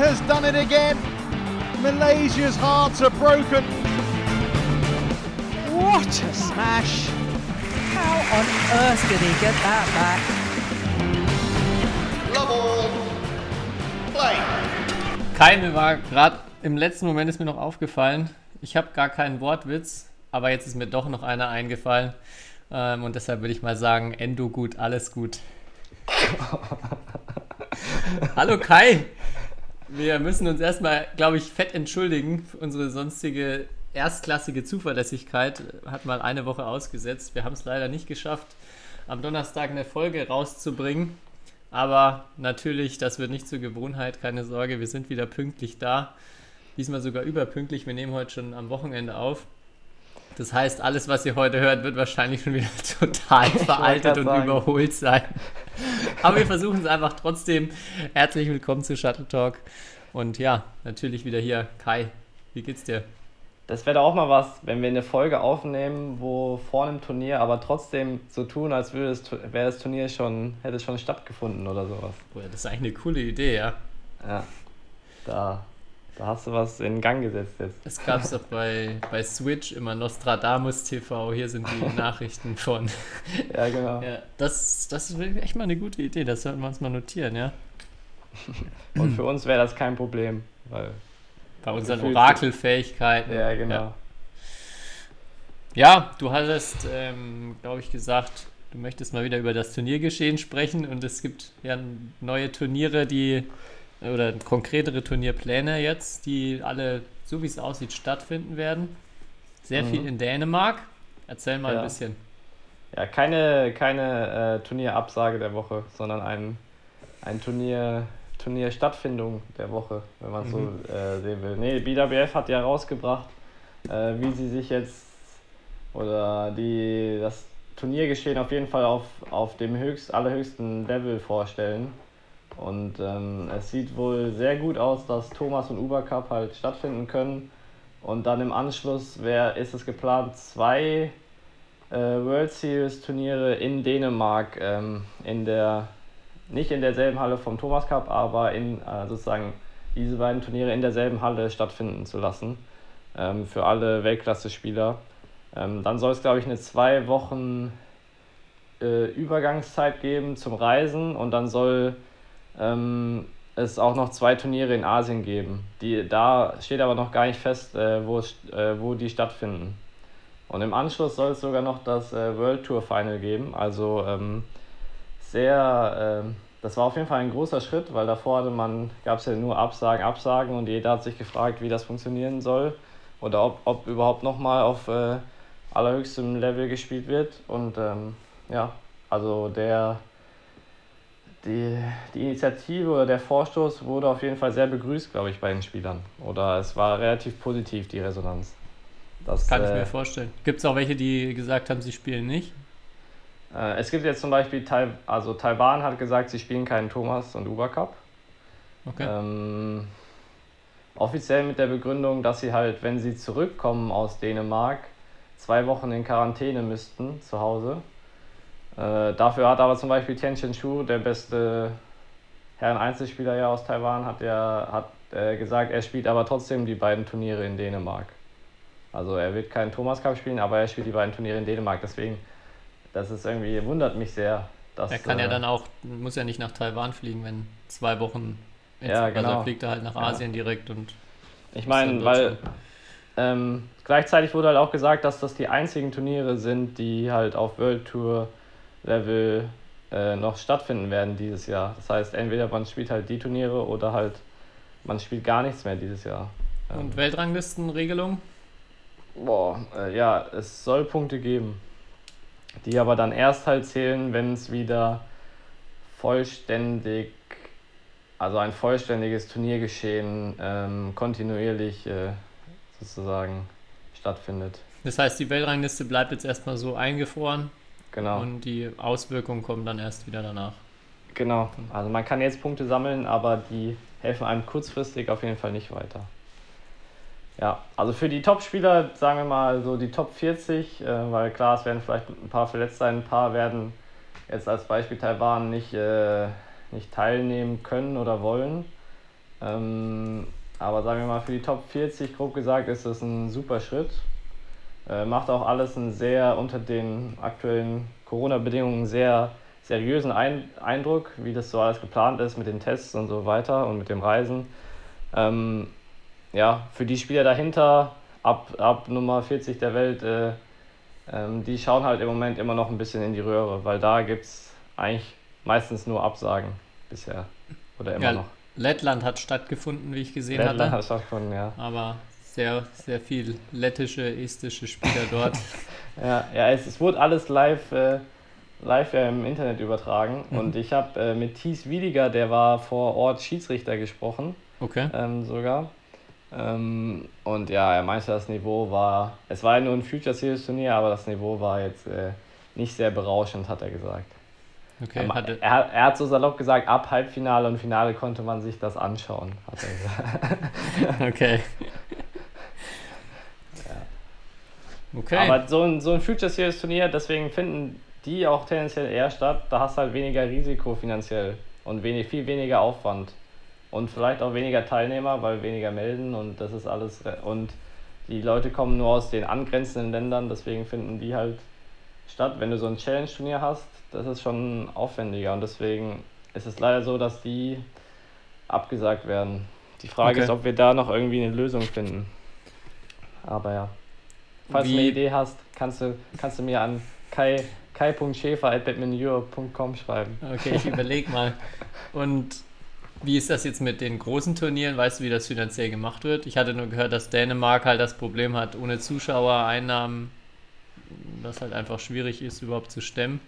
has done it again. Malaysia's hearts are broken. What a smash! How on earth did he get that back? Level. Play. Kai, mir war gerade im letzten Moment ist mir noch aufgefallen, ich habe gar keinen Wortwitz, aber jetzt ist mir doch noch einer eingefallen. Ähm, und deshalb würde ich mal sagen, Endo gut, alles gut. Hallo Kai! Wir müssen uns erstmal, glaube ich, fett entschuldigen unsere sonstige erstklassige Zuverlässigkeit. Hat mal eine Woche ausgesetzt. Wir haben es leider nicht geschafft, am Donnerstag eine Folge rauszubringen. Aber natürlich, das wird nicht zur Gewohnheit, keine Sorge, wir sind wieder pünktlich da. Diesmal sogar überpünktlich. Wir nehmen heute schon am Wochenende auf. Das heißt, alles, was ihr heute hört, wird wahrscheinlich schon wieder total veraltet und sagen. überholt sein. Aber wir versuchen es einfach trotzdem. Herzlich willkommen zu Shuttle Talk. Und ja, natürlich wieder hier. Kai, wie geht's dir? Das wäre auch mal was, wenn wir eine Folge aufnehmen, wo vor einem Turnier aber trotzdem so tun, als würde es, wäre das Turnier schon, hätte es schon stattgefunden oder sowas. Boah, das ist eigentlich eine coole Idee, ja. Ja. Da da hast du was in Gang gesetzt jetzt. Es gab es doch bei, bei Switch immer Nostradamus TV. Hier sind die Nachrichten von. ja, genau. Ja, das, das ist echt mal eine gute Idee. Das sollten wir uns mal notieren, ja. Und für uns wäre das kein Problem, weil. Bei unseren Orakelfähigkeiten. Ja, genau. Ja, ja du hattest, ähm, glaube ich, gesagt, du möchtest mal wieder über das Turniergeschehen sprechen und es gibt ja neue Turniere, die oder konkretere Turnierpläne jetzt, die alle, so wie es aussieht, stattfinden werden. Sehr mhm. viel in Dänemark. Erzähl mal ja. ein bisschen. Ja, keine, keine äh, Turnierabsage der Woche, sondern ein, ein Turnier, Turnierstattfindung der Woche, wenn man es mhm. so äh, sehen will. Nee, BWF hat ja rausgebracht, äh, wie sie sich jetzt oder die, das Turniergeschehen auf jeden Fall auf, auf dem höchst, allerhöchsten Level vorstellen. Und ähm, es sieht wohl sehr gut aus, dass Thomas und Uber Cup halt stattfinden können. Und dann im Anschluss wär, ist es geplant, zwei äh, World Series Turniere in Dänemark, ähm, in der, nicht in derselben Halle vom Thomas Cup, aber in äh, sozusagen diese beiden Turniere in derselben Halle stattfinden zu lassen. Ähm, für alle Weltklasse-Spieler. Ähm, dann soll es, glaube ich, eine zwei Wochen äh, Übergangszeit geben zum Reisen und dann soll ähm, es auch noch zwei Turniere in Asien geben. Die, da steht aber noch gar nicht fest, äh, wo, äh, wo die stattfinden. Und im Anschluss soll es sogar noch das äh, World Tour Final geben. Also ähm, sehr, ähm, das war auf jeden Fall ein großer Schritt, weil davor hatte man, gab es ja nur Absagen, Absagen und jeder hat sich gefragt, wie das funktionieren soll oder ob, ob überhaupt nochmal auf äh, allerhöchstem Level gespielt wird. Und ähm, ja, also der die, die Initiative oder der Vorstoß wurde auf jeden Fall sehr begrüßt, glaube ich, bei den Spielern. Oder es war relativ positiv, die Resonanz. Das kann ich äh, mir vorstellen. Gibt es auch welche, die gesagt haben, sie spielen nicht? Äh, es gibt jetzt zum Beispiel, Tai also Taiwan hat gesagt, sie spielen keinen Thomas und Uber Cup. Okay. Ähm, offiziell mit der Begründung, dass sie halt, wenn sie zurückkommen aus Dänemark, zwei Wochen in Quarantäne müssten zu Hause äh, dafür hat aber zum Beispiel Tianchen Shu, der beste Herren-Einzelspieler ja aus Taiwan, hat ja hat, äh, gesagt, er spielt aber trotzdem die beiden Turniere in Dänemark. Also er wird keinen Thomas Cup spielen, aber er spielt die beiden Turniere in Dänemark. Deswegen, das ist irgendwie, wundert mich sehr. Dass, er kann ja äh, dann auch, muss ja nicht nach Taiwan fliegen, wenn zwei Wochen. Ja, genau. Also fliegt er halt nach Asien ja. direkt und. Ich meine, weil ähm, gleichzeitig wurde halt auch gesagt, dass das die einzigen Turniere sind, die halt auf World Tour Level äh, noch stattfinden werden dieses Jahr. Das heißt, entweder man spielt halt die Turniere oder halt man spielt gar nichts mehr dieses Jahr. Und ähm, Weltranglistenregelung? Boah, äh, ja, es soll Punkte geben, die aber dann erst halt zählen, wenn es wieder vollständig, also ein vollständiges Turniergeschehen ähm, kontinuierlich äh, sozusagen stattfindet. Das heißt, die Weltrangliste bleibt jetzt erstmal so eingefroren Genau. Und die Auswirkungen kommen dann erst wieder danach. Genau. Also man kann jetzt Punkte sammeln, aber die helfen einem kurzfristig auf jeden Fall nicht weiter. Ja, also für die Top-Spieler, sagen wir mal so die Top 40, äh, weil klar, es werden vielleicht ein paar verletzt sein, ein paar werden jetzt als Beispiel Taiwan nicht, äh, nicht teilnehmen können oder wollen. Ähm, aber sagen wir mal, für die Top 40, grob gesagt, ist das ein super Schritt. Äh, macht auch alles einen sehr unter den aktuellen Corona-Bedingungen sehr seriösen Ein Eindruck, wie das so alles geplant ist mit den Tests und so weiter und mit dem Reisen. Ähm, ja, für die Spieler dahinter, ab, ab Nummer 40 der Welt, äh, ähm, die schauen halt im Moment immer noch ein bisschen in die Röhre, weil da gibt es eigentlich meistens nur Absagen bisher. Oder immer Ja, noch. Lettland hat stattgefunden, wie ich gesehen Lettland hatte. hat stattgefunden, ja. Aber sehr, sehr viel lettische, estische Spieler dort. Ja, ja es, es wurde alles live, äh, live ja im Internet übertragen. Mhm. Und ich habe äh, mit Thies Wiediger, der war vor Ort Schiedsrichter gesprochen, Okay. ähm, sogar. Ähm, und ja, er meinte, das Niveau war, es war ja nur ein Future Series Turnier, aber das Niveau war jetzt äh, nicht sehr berauschend, hat er gesagt. Okay. er, Hatte, er, hat- er hat so salopp gesagt, ab Halbfinale und Finale konnte man sich das anschauen, hat er gesagt. okay. Okay. Aber so ein, so ein Future Series Turnier, deswegen finden die auch tendenziell eher statt. Da hast du halt weniger Risiko finanziell und wenig, viel weniger Aufwand. Und vielleicht auch weniger Teilnehmer, weil weniger melden und das ist alles. Und die Leute kommen nur aus den angrenzenden Ländern, deswegen finden die halt statt. Wenn du so ein Challenge-Turnier hast, das ist schon aufwendiger und deswegen ist es leider so, dass die abgesagt werden. Die Frage Okay. ist, ob wir da noch irgendwie eine Lösung finden. Aber ja. Falls du eine Idee hast, kannst du, kannst du mir an kai, kai.schäfer.badmintoneurope.com schreiben. Okay, ich überlege mal. Und wie ist das jetzt mit den großen Turnieren? Weißt du, wie das finanziell gemacht wird? Ich hatte nur gehört, dass Dänemark halt das Problem hat, ohne Zuschauereinnahmen, das halt einfach schwierig ist, überhaupt zu stemmen.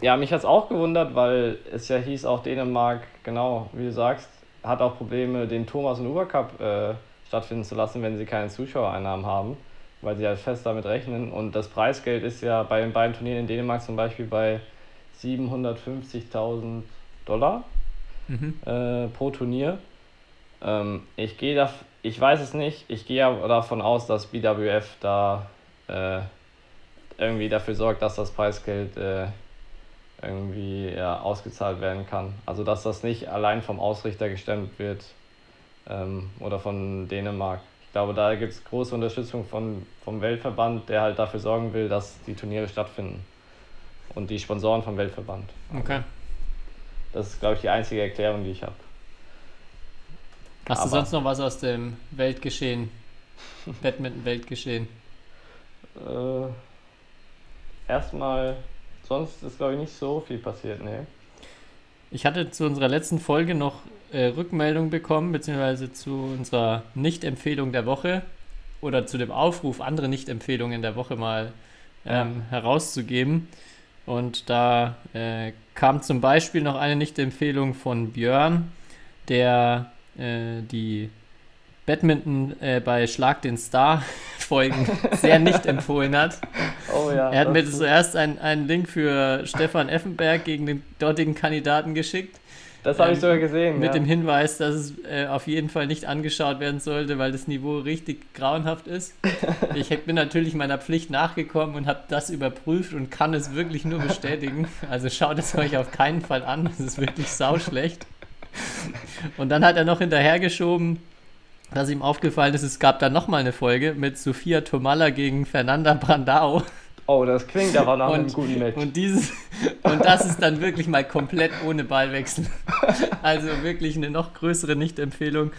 Ja, mich hat es auch gewundert, weil es ja hieß, auch Dänemark, genau, wie du sagst, hat auch Probleme, den Thomas und Uber Cup äh, stattfinden zu lassen, wenn sie keine Zuschauereinnahmen haben, weil sie halt fest damit rechnen. Und das Preisgeld ist ja bei den beiden Turnieren in Dänemark zum Beispiel bei 750.000 Dollar Mhm. äh, pro Turnier. Ähm, ich gehe da, ich weiß es nicht, ich gehe aber davon aus, dass BWF da äh, irgendwie dafür sorgt, dass das Preisgeld äh, irgendwie ja, ausgezahlt werden kann. Also dass das nicht allein vom Ausrichter gestemmt wird ähm, oder von Dänemark. Ich glaube, da gibt es große Unterstützung von, vom Weltverband, der halt dafür sorgen will, dass die Turniere stattfinden. Und die Sponsoren vom Weltverband. Okay. Das ist, glaube ich, die einzige Erklärung, die ich habe. Hast du Aber- sonst noch was aus dem Weltgeschehen? Badminton-Weltgeschehen. Äh, erstmal, sonst ist, glaube ich, nicht so viel passiert, ne? Ich hatte zu unserer letzten Folge noch äh, Rückmeldung bekommen, beziehungsweise zu unserer Nicht-Empfehlung der Woche oder zu dem Aufruf, andere Nicht-Empfehlungen der Woche mal ähm, herauszugeben. Und da äh, kam zum Beispiel noch eine Nicht-Empfehlung von Björn, der äh, die Badminton äh, bei Schlag den Star Folgen sehr nicht empfohlen hat. Oh ja. Er hat mir zuerst einen, einen Link für Stefan Effenberg gegen den dortigen Kandidaten geschickt. Das habe ich ähm, sogar gesehen. Mit ja. dem Hinweis, dass es äh, auf jeden Fall nicht angeschaut werden sollte, weil das Niveau richtig grauenhaft ist. Ich bin natürlich meiner Pflicht nachgekommen und habe das überprüft und kann es wirklich nur bestätigen. Also schaut es euch auf keinen Fall an, das ist wirklich sauschlecht. Und dann hat er noch hinterhergeschoben, dass ihm aufgefallen ist, es gab dann nochmal eine Folge mit Sophia Tomalla gegen Fernanda Brandao. Oh, das klingt aber nach einem Und- guten Match. Und dieses und das ist dann wirklich mal komplett ohne Ballwechsel. Also wirklich eine noch größere Nicht-Empfehlung.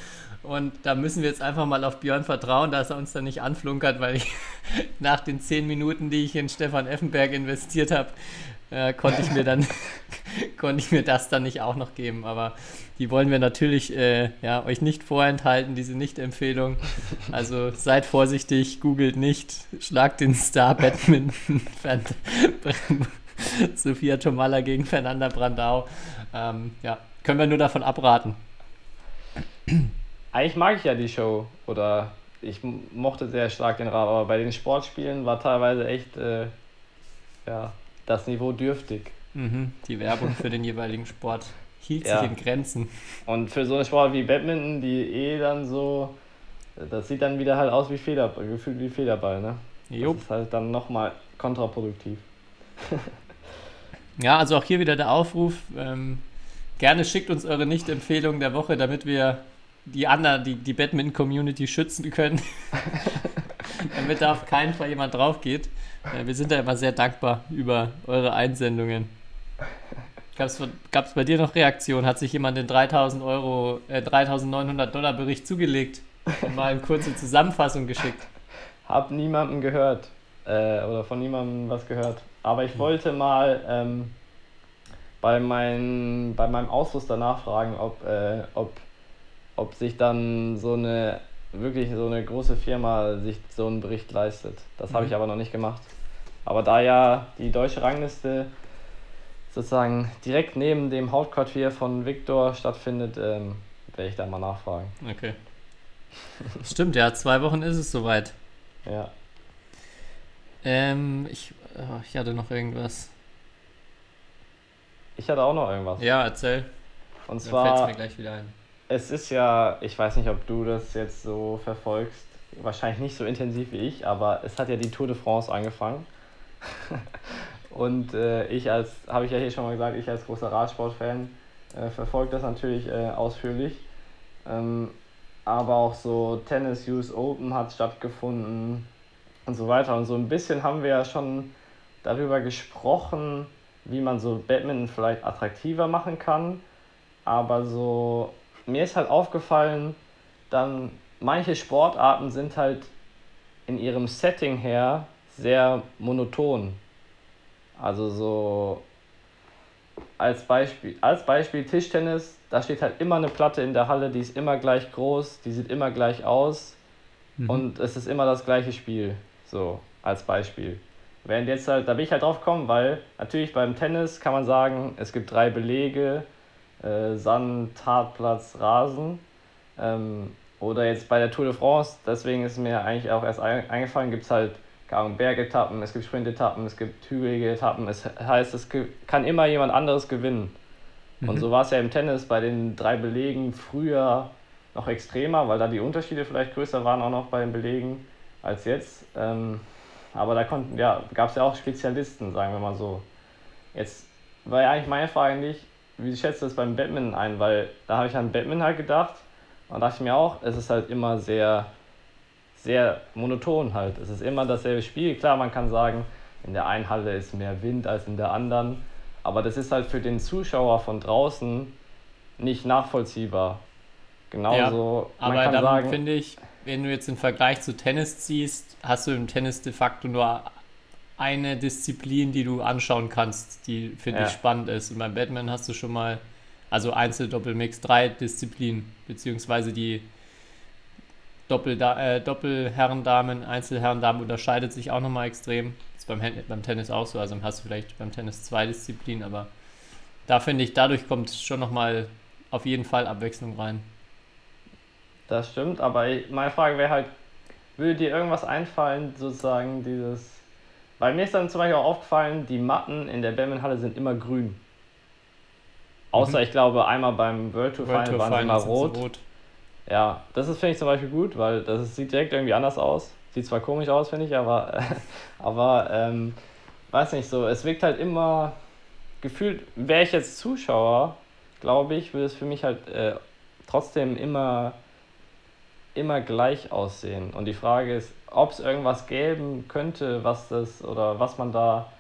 Und da müssen wir jetzt einfach mal auf Björn vertrauen, dass er uns dann nicht anflunkert, weil ich nach den zehn Minuten, die ich in Stefan Effenberg investiert habe, äh, konnte ich mir dann konnte ich mir das dann nicht auch noch geben. Aber die wollen wir natürlich äh, ja, euch nicht vorenthalten, diese Nicht-Empfehlung. Also seid vorsichtig, googelt nicht, schlagt den Star Badminton Sophia Tomalla gegen Fernanda Brandau. Ähm, ja, können wir nur davon abraten. Eigentlich mag ich ja die Show oder ich mochte sehr stark den Rad, aber bei den Sportspielen war teilweise echt äh, ja, das Niveau dürftig. Mhm, die Werbung für den jeweiligen Sport hielt Ja. sich in Grenzen. Und für so einen Sport wie Badminton, die eh dann so, das sieht dann wieder halt aus wie Federball, gefühlt wie Federball, ne? Jo. Das ist halt dann nochmal kontraproduktiv. Ja, also auch hier wieder der Aufruf. Ähm, gerne schickt uns eure Nicht-Empfehlung der Woche, damit wir die anderen, die, die Badminton-Community schützen können. Damit da auf keinen Fall jemand drauf geht. Äh, wir sind da immer sehr dankbar über eure Einsendungen. Gab es bei dir noch Reaktionen? Hat sich jemand den 3000 Euro, äh, 3900 Dollar Bericht zugelegt und mal eine kurze Zusammenfassung geschickt? Hab niemanden gehört äh, oder von niemandem was gehört. Aber ich wollte mal ähm, bei, mein, bei meinem Ausrüster nachfragen, ob, äh, ob, ob sich dann so eine wirklich so eine große Firma sich so einen Bericht leistet. Das mhm. habe ich aber noch nicht gemacht. Aber da ja die deutsche Rangliste sozusagen direkt neben dem Hauptquartier von Victor stattfindet, ähm, werde ich da mal nachfragen. Okay. Stimmt, ja, zwei Wochen ist es soweit. Ja. Ähm, ich, oh, ich hatte noch irgendwas. Ich hatte auch noch irgendwas. Ja, erzähl. Und zwar. mir gleich wieder ein. Es ist ja, ich weiß nicht, ob du das jetzt so verfolgst, wahrscheinlich nicht so intensiv wie ich, aber es hat ja die Tour de France angefangen. Und äh, ich als, habe ich ja hier schon mal gesagt, ich als großer Radsportfan äh, verfolge das natürlich äh, ausführlich. Ähm, aber auch so Tennis US Open hat stattgefunden und so weiter. Und so ein bisschen haben wir ja schon darüber gesprochen, wie man so Badminton vielleicht attraktiver machen kann. Aber so, mir ist halt aufgefallen, dann manche Sportarten sind halt in ihrem Setting her sehr monoton. Also so als Beispiel, als Beispiel Tischtennis, da steht halt immer eine Platte in der Halle, die ist immer gleich groß, die sieht immer gleich aus mhm. und es ist immer das gleiche Spiel. So, als Beispiel. Während jetzt halt, da bin ich halt drauf gekommen, weil natürlich beim Tennis kann man sagen, es gibt drei Belege, äh, Sand, Hartplatz, Rasen. Ähm, oder jetzt bei der Tour de France, deswegen ist mir eigentlich auch erst eingefallen, gibt es halt Bergetappen, es gibt Sprintetappen, es gibt hügelige Etappen. Es heißt, es kann immer jemand anderes gewinnen. Mhm. Und so war es ja im Tennis bei den drei Belegen früher noch extremer, weil da die Unterschiede vielleicht größer waren auch noch bei den Belegen als jetzt. Ähm, aber da konnten, ja, gab es ja auch Spezialisten, sagen wir mal so. Jetzt war ja eigentlich meine Frage nicht, wie schätzt du das beim Batman ein? Weil da habe ich an Batman halt gedacht und dachte ich mir auch, es ist halt immer sehr sehr monoton halt. Es ist immer dasselbe Spiel. Klar, man kann sagen, in der einen Halle ist mehr Wind als in der anderen, aber das ist halt für den Zuschauer von draußen nicht nachvollziehbar. Genauso, ja, aber dann finde ich, wenn du jetzt den Vergleich zu Tennis ziehst, hast du im Tennis de facto nur eine Disziplin, die du anschauen kannst, die finde ja. ich spannend ist. Und beim Batman hast du schon mal, also Einzel, Doppel, Mix, drei Disziplinen, beziehungsweise die Doppel, äh, Doppelherren, Damen, Einzelherren, Damen unterscheidet sich auch nochmal extrem. Das ist beim, beim Tennis auch so. Also hast du vielleicht beim Tennis zwei Disziplinen, aber da finde ich, dadurch kommt schon nochmal auf jeden Fall Abwechslung rein. Das stimmt, aber meine Frage wäre halt, würde dir irgendwas einfallen, sozusagen dieses. Weil mir ist dann zum Beispiel auch aufgefallen, die Matten in der Badmintonhalle sind immer grün. Außer, mhm. ich glaube, einmal beim World Tour Final waren sie immer rot. rot. Ja, das ist, finde ich zum Beispiel gut, weil das sieht direkt irgendwie anders aus. Sieht zwar komisch aus, finde ich, aber, aber ähm, weiß nicht so, es wirkt halt immer gefühlt, wäre ich jetzt Zuschauer, glaube ich, würde es für mich halt äh, trotzdem immer, immer gleich aussehen. Und die Frage ist, ob es irgendwas geben könnte, was das oder was man da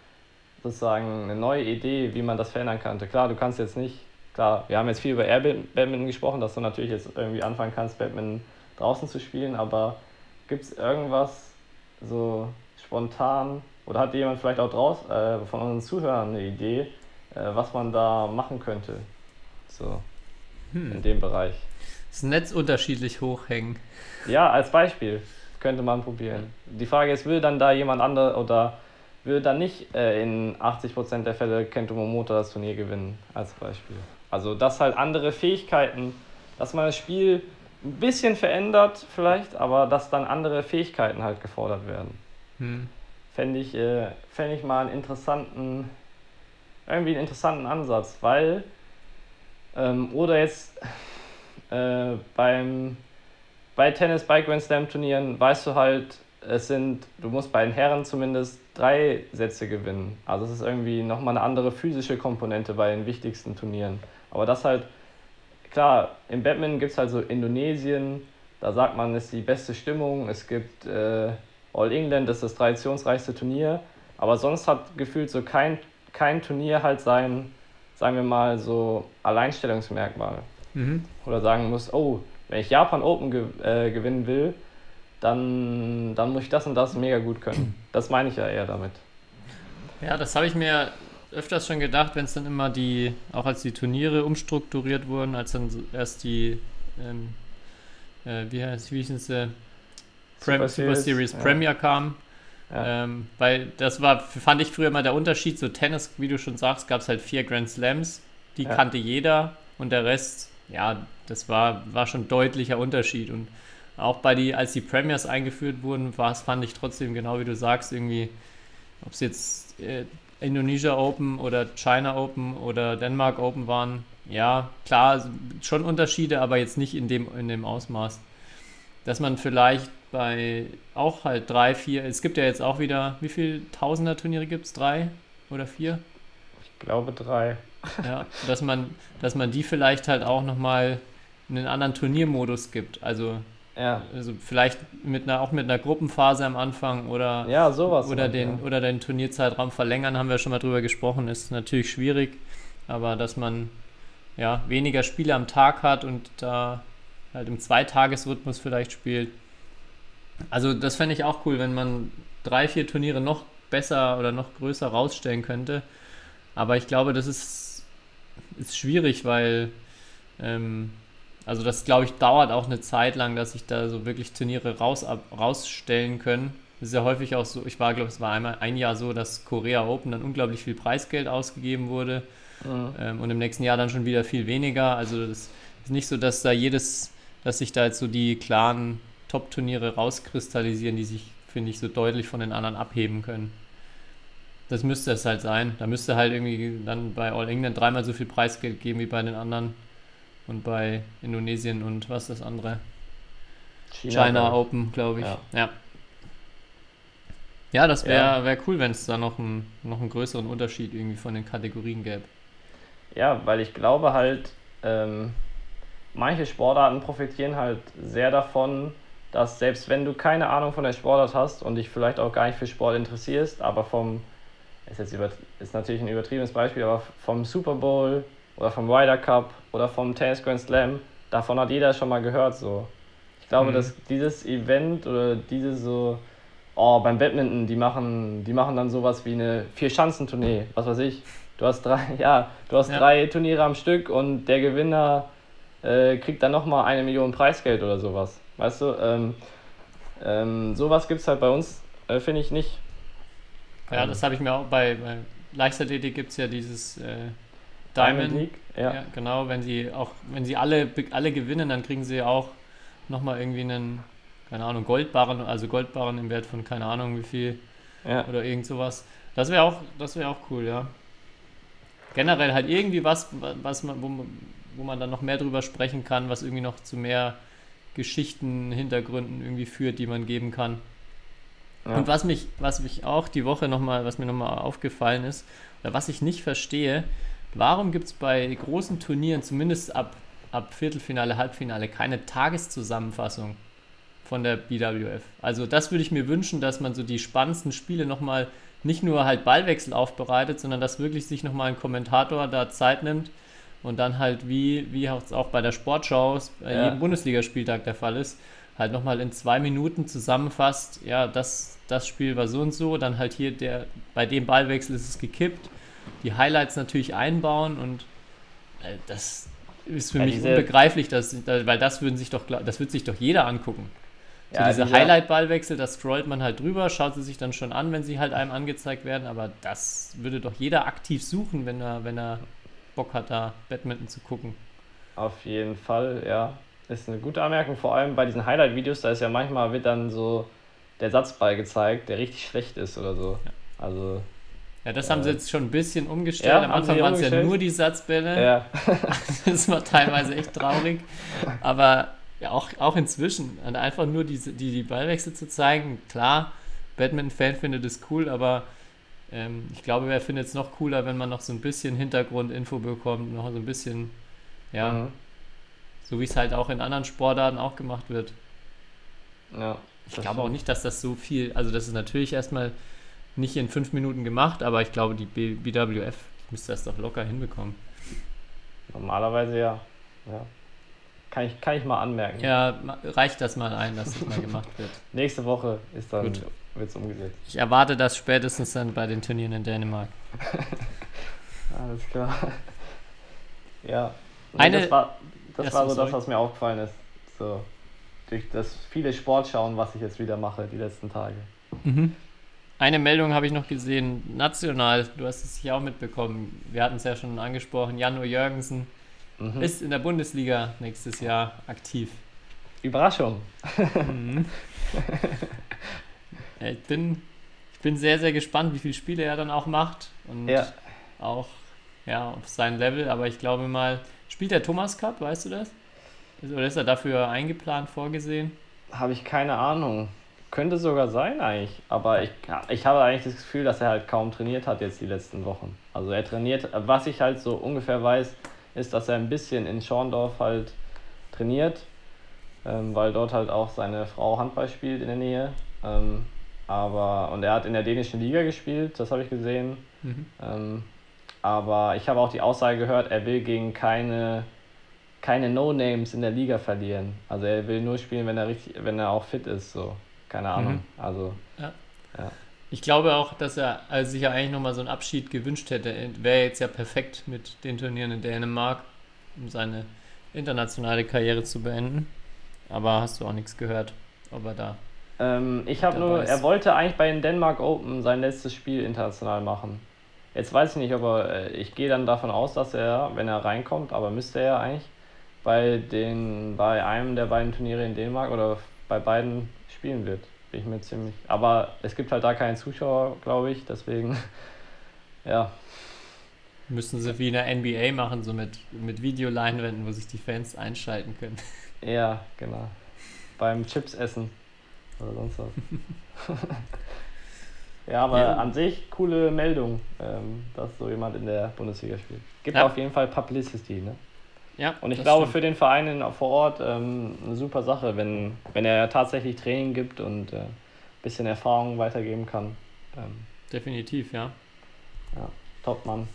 sozusagen eine neue Idee, wie man das verändern könnte. Klar, du kannst jetzt nicht klar, wir haben jetzt viel über Air Badminton gesprochen, dass du natürlich jetzt irgendwie anfangen kannst, Badminton draußen zu spielen, aber gibt es irgendwas so spontan oder hat jemand vielleicht auch draußen äh, von unseren Zuhörern eine Idee, äh, was man da machen könnte? So hm. in dem Bereich. Das Netz unterschiedlich hochhängen. Ja, als Beispiel könnte man probieren. Die Frage ist, will dann da jemand andere oder will dann nicht äh, in 80% der Fälle Kento Momoto das Turnier gewinnen, als Beispiel? Also, dass halt andere Fähigkeiten, dass man das Spiel ein bisschen verändert vielleicht, aber dass dann andere Fähigkeiten halt gefordert werden. Hm. Fände ich, äh, fänd ich mal einen interessanten, irgendwie einen interessanten Ansatz, weil, ähm, oder jetzt äh, beim, bei Tennis, bei Grand Slam Turnieren weißt du halt, es sind, du musst bei den Herren zumindest drei Sätze gewinnen. Also es ist irgendwie nochmal eine andere physische Komponente bei den wichtigsten Turnieren. Aber das halt klar, im Badminton gibt es halt so Indonesien, da sagt man, ist die beste Stimmung. Es gibt äh, All England, das ist das traditionsreichste Turnier. Aber sonst hat gefühlt so kein, kein Turnier halt sein, sagen wir mal, so Alleinstellungsmerkmal. Mhm. Oder sagen muss, oh, wenn ich Japan Open ge äh, gewinnen will, dann, dann muss ich das und das mega gut können. Das meine ich ja eher damit. Ja, das habe ich mir öfters schon gedacht, wenn es dann immer die, auch als die Turniere umstrukturiert wurden, als dann erst die, ähm, äh, wie heißt, wie hießen sie, Prem, Super Super Series, Series ja. Premier kam. Ja. Ähm, weil das war, fand ich früher mal der Unterschied, so Tennis, wie du schon sagst, gab es halt vier Grand Slams, die Ja. kannte jeder und der Rest, ja, das war, war schon deutlicher Unterschied und auch bei die, als die Premiers eingeführt wurden, war es, fand ich trotzdem, genau wie du sagst, irgendwie, ob es jetzt äh, Indonesia Open oder China Open oder Denmark Open waren, ja, klar, schon Unterschiede, aber jetzt nicht in dem, in dem Ausmaß. Dass man vielleicht bei auch halt drei, vier, es gibt ja jetzt auch wieder, wie viel Tausender Turniere gibt es? Drei oder vier? Ich glaube drei. Ja, dass man, dass man die vielleicht halt auch nochmal in einen anderen Turniermodus gibt. Also, Ja, also vielleicht mit einer, auch mit einer Gruppenphase am Anfang oder ja sowas. oder halt, den, ja. oder den Turnierzeitraum verlängern, haben wir schon mal drüber gesprochen, ist natürlich schwierig, aber dass man ja weniger Spiele am Tag hat und da halt im Zweitagesrhythmus vielleicht spielt. Also das fände ich auch cool, wenn man drei, vier Turniere noch besser oder noch größer rausstellen könnte. Aber ich glaube, das ist, ist schwierig, weil ähm, also das glaube ich dauert auch eine Zeit lang, dass sich da so wirklich Turniere raus, ab, rausstellen können. Das ist ja häufig auch so, ich war, glaube es war einmal ein Jahr so, dass Korea Open dann unglaublich viel Preisgeld ausgegeben wurde Mhm. ähm, und im nächsten Jahr dann schon wieder viel weniger. Also das ist nicht so, dass da jedes, dass sich da jetzt so die klaren Top-Turniere rauskristallisieren, die sich, finde ich, so deutlich von den anderen abheben können. Das müsste es halt sein. Da müsste halt irgendwie dann bei All England dreimal so viel Preisgeld geben wie bei den anderen. Und bei Indonesien und was ist das andere? China, ich. Open, glaube ich. Ja. Ja. Ja, das wäre wär cool, wenn es da noch, ein, noch einen größeren Unterschied irgendwie von den Kategorien gäbe. Ja, weil ich glaube halt, ähm, manche Sportarten profitieren halt sehr davon, dass selbst wenn du keine Ahnung von der Sportart hast und dich vielleicht auch gar nicht für Sport interessierst, aber vom, ist jetzt über, ist natürlich ein übertriebenes Beispiel, aber vom Super Bowl oder vom Ryder Cup oder vom Tennis Grand Slam, davon hat jeder schon mal gehört so. Ich glaube, Mhm. dass dieses Event oder diese so, oh, beim Badminton, die machen, die machen dann sowas wie eine Vier-Schanzentournee, was weiß ich. Du hast drei, ja, du hast Ja. drei Turniere am Stück und der Gewinner äh, kriegt dann nochmal eine Million Preisgeld oder sowas. Weißt du? Ähm, ähm, sowas gibt es halt bei uns, äh, finde ich nicht. Ja, Ähm, das habe ich mir auch bei, bei Leichtathletik gibt es ja dieses äh, Diamond. League. Ja. Ja. genau, wenn sie auch, wenn sie alle, alle gewinnen, dann kriegen sie auch nochmal irgendwie einen, keine Ahnung, Goldbarren, also Goldbarren im Wert von keine Ahnung wie viel Ja. oder irgend sowas. Das wäre auch, das wäre auch cool, ja. Generell halt irgendwie was, was man, wo, man, wo man dann noch mehr drüber sprechen kann, was irgendwie noch zu mehr Geschichten, Hintergründen irgendwie führt, die man geben kann. Ja. Und was mich, was mich auch die Woche nochmal, was mir nochmal aufgefallen ist, oder was ich nicht verstehe, warum gibt es bei großen Turnieren, zumindest ab, ab Viertelfinale, Halbfinale, keine Tageszusammenfassung von der BWF? Also das würde ich mir wünschen, dass man so die spannendsten Spiele nochmal nicht nur halt Ballwechsel aufbereitet, sondern dass wirklich sich nochmal ein Kommentator da Zeit nimmt und dann halt wie, wie es auch bei der Sportschau bei Ja. jedem Bundesligaspieltag der Fall ist, halt nochmal in zwei Minuten zusammenfasst, ja, das, das Spiel war so und so, dann halt hier der, bei dem Ballwechsel ist es gekippt, die Highlights natürlich einbauen und äh, das ist für Ja, mich unbegreiflich, dass, da- weil das würden sich doch, das wird sich doch jeder angucken. So Ja, diese Highlight-Ballwechsel, da scrollt man halt drüber, schaut sie sich dann schon an, wenn sie halt einem angezeigt werden, aber das würde doch jeder aktiv suchen, wenn er, wenn er Bock hat, da Badminton zu gucken. Auf jeden Fall, ja. Ist eine gute Anmerkung, vor allem bei diesen Highlight-Videos, da ist ja manchmal wird dann so der Satzball gezeigt, der richtig schlecht ist oder so. Also, Ja, das haben sie Äh, jetzt schon ein bisschen umgestellt. ja, Am Anfang waren es ja nur die Satzbälle. ja. Das war teilweise echt traurig. Aber ja, auch, auch inzwischen. Und einfach nur diese, die, die Ballwechsel zu zeigen. Klar, Badminton-Fan findet es cool, aber ähm, ich glaube, wer findet es noch cooler, wenn man noch so ein bisschen Hintergrundinfo bekommt, noch so ein bisschen, ja, Mhm. So wie es halt auch in anderen Sportarten auch gemacht wird. Ja, Ich glaube auch nicht, dass das so viel, also das ist natürlich erstmal nicht in fünf Minuten gemacht, aber ich glaube, die BWF müsste das doch locker hinbekommen. Normalerweise ja. ja. Kann, ich, kann ich mal anmerken. Ja, reicht das mal ein, dass das mal gemacht wird. Nächste Woche ist dann Gut. wird's umgesetzt. Ich erwarte das spätestens dann bei den Turnieren in Dänemark. Alles klar. Ja. Eine- das war, das, Ja, war so, sorry. das, was mir aufgefallen ist. So. Durch das viele Sport schauen, was ich jetzt wieder mache, die letzten Tage. Mhm. Eine Meldung habe ich noch gesehen, national, du hast es sicher auch mitbekommen. Wir hatten es ja schon angesprochen, Jan Jürgensen Mhm. ist in der Bundesliga nächstes Jahr aktiv. Überraschung. Ja, ich, bin, ich bin sehr, sehr gespannt, wie viele Spiele er dann auch macht und Ja. auch ja, auf sein Level. Aber ich glaube mal, spielt der Thomas Cup, weißt du das? Oder ist er dafür eingeplant, vorgesehen? Habe ich keine Ahnung. Könnte sogar sein eigentlich. Aber ich, ich habe eigentlich das Gefühl, dass er halt kaum trainiert hat jetzt die letzten Wochen. Also er trainiert, was ich halt so ungefähr weiß, ist, dass er ein bisschen in Schorndorf halt trainiert. Ähm, weil dort halt auch seine Frau Handball spielt in der Nähe. Ähm, aber, und er hat in der dänischen Liga gespielt, das habe ich gesehen. Mhm. Ähm, aber ich habe auch die Aussage gehört, er will gegen keine, keine No-Names in der Liga verlieren. Also er will nur spielen, wenn er richtig, wenn er auch fit ist. So. Keine Ahnung. Also Ich glaube auch, dass er also sich ja eigentlich nochmal so einen Abschied gewünscht hätte. Wäre jetzt ja perfekt mit den Turnieren in Dänemark, um seine internationale Karriere zu beenden. Aber hast du auch nichts gehört, ob er da. ähm, ich habe nur, weiß. er wollte eigentlich bei den Denmark Open sein letztes Spiel international machen. Jetzt weiß ich nicht, ob er, äh, ich gehe dann davon aus, dass er, wenn er reinkommt, aber müsste er eigentlich, bei, den, bei einem der beiden Turniere in Dänemark oder bei beiden spielen wird. Bin ich mir ziemlich. Aber es gibt halt da keinen Zuschauer, glaube ich, deswegen, ja. Müssen sie wie in der NBA machen, so mit, mit Videoleinwänden, wo sich die Fans einschalten können. Ja, genau. Beim Chips essen oder sonst was. ja, aber Ja. an sich coole Meldung, ähm, dass so jemand in der Bundesliga spielt. Gibt Ja. auf jeden Fall Publicity, ne? Ja, Und ich glaube stimmt. für den Verein in, vor Ort ähm, eine super Sache, wenn, wenn er tatsächlich Training gibt und ein äh, bisschen Erfahrung weitergeben kann. Ähm, Definitiv, ja. top Mann.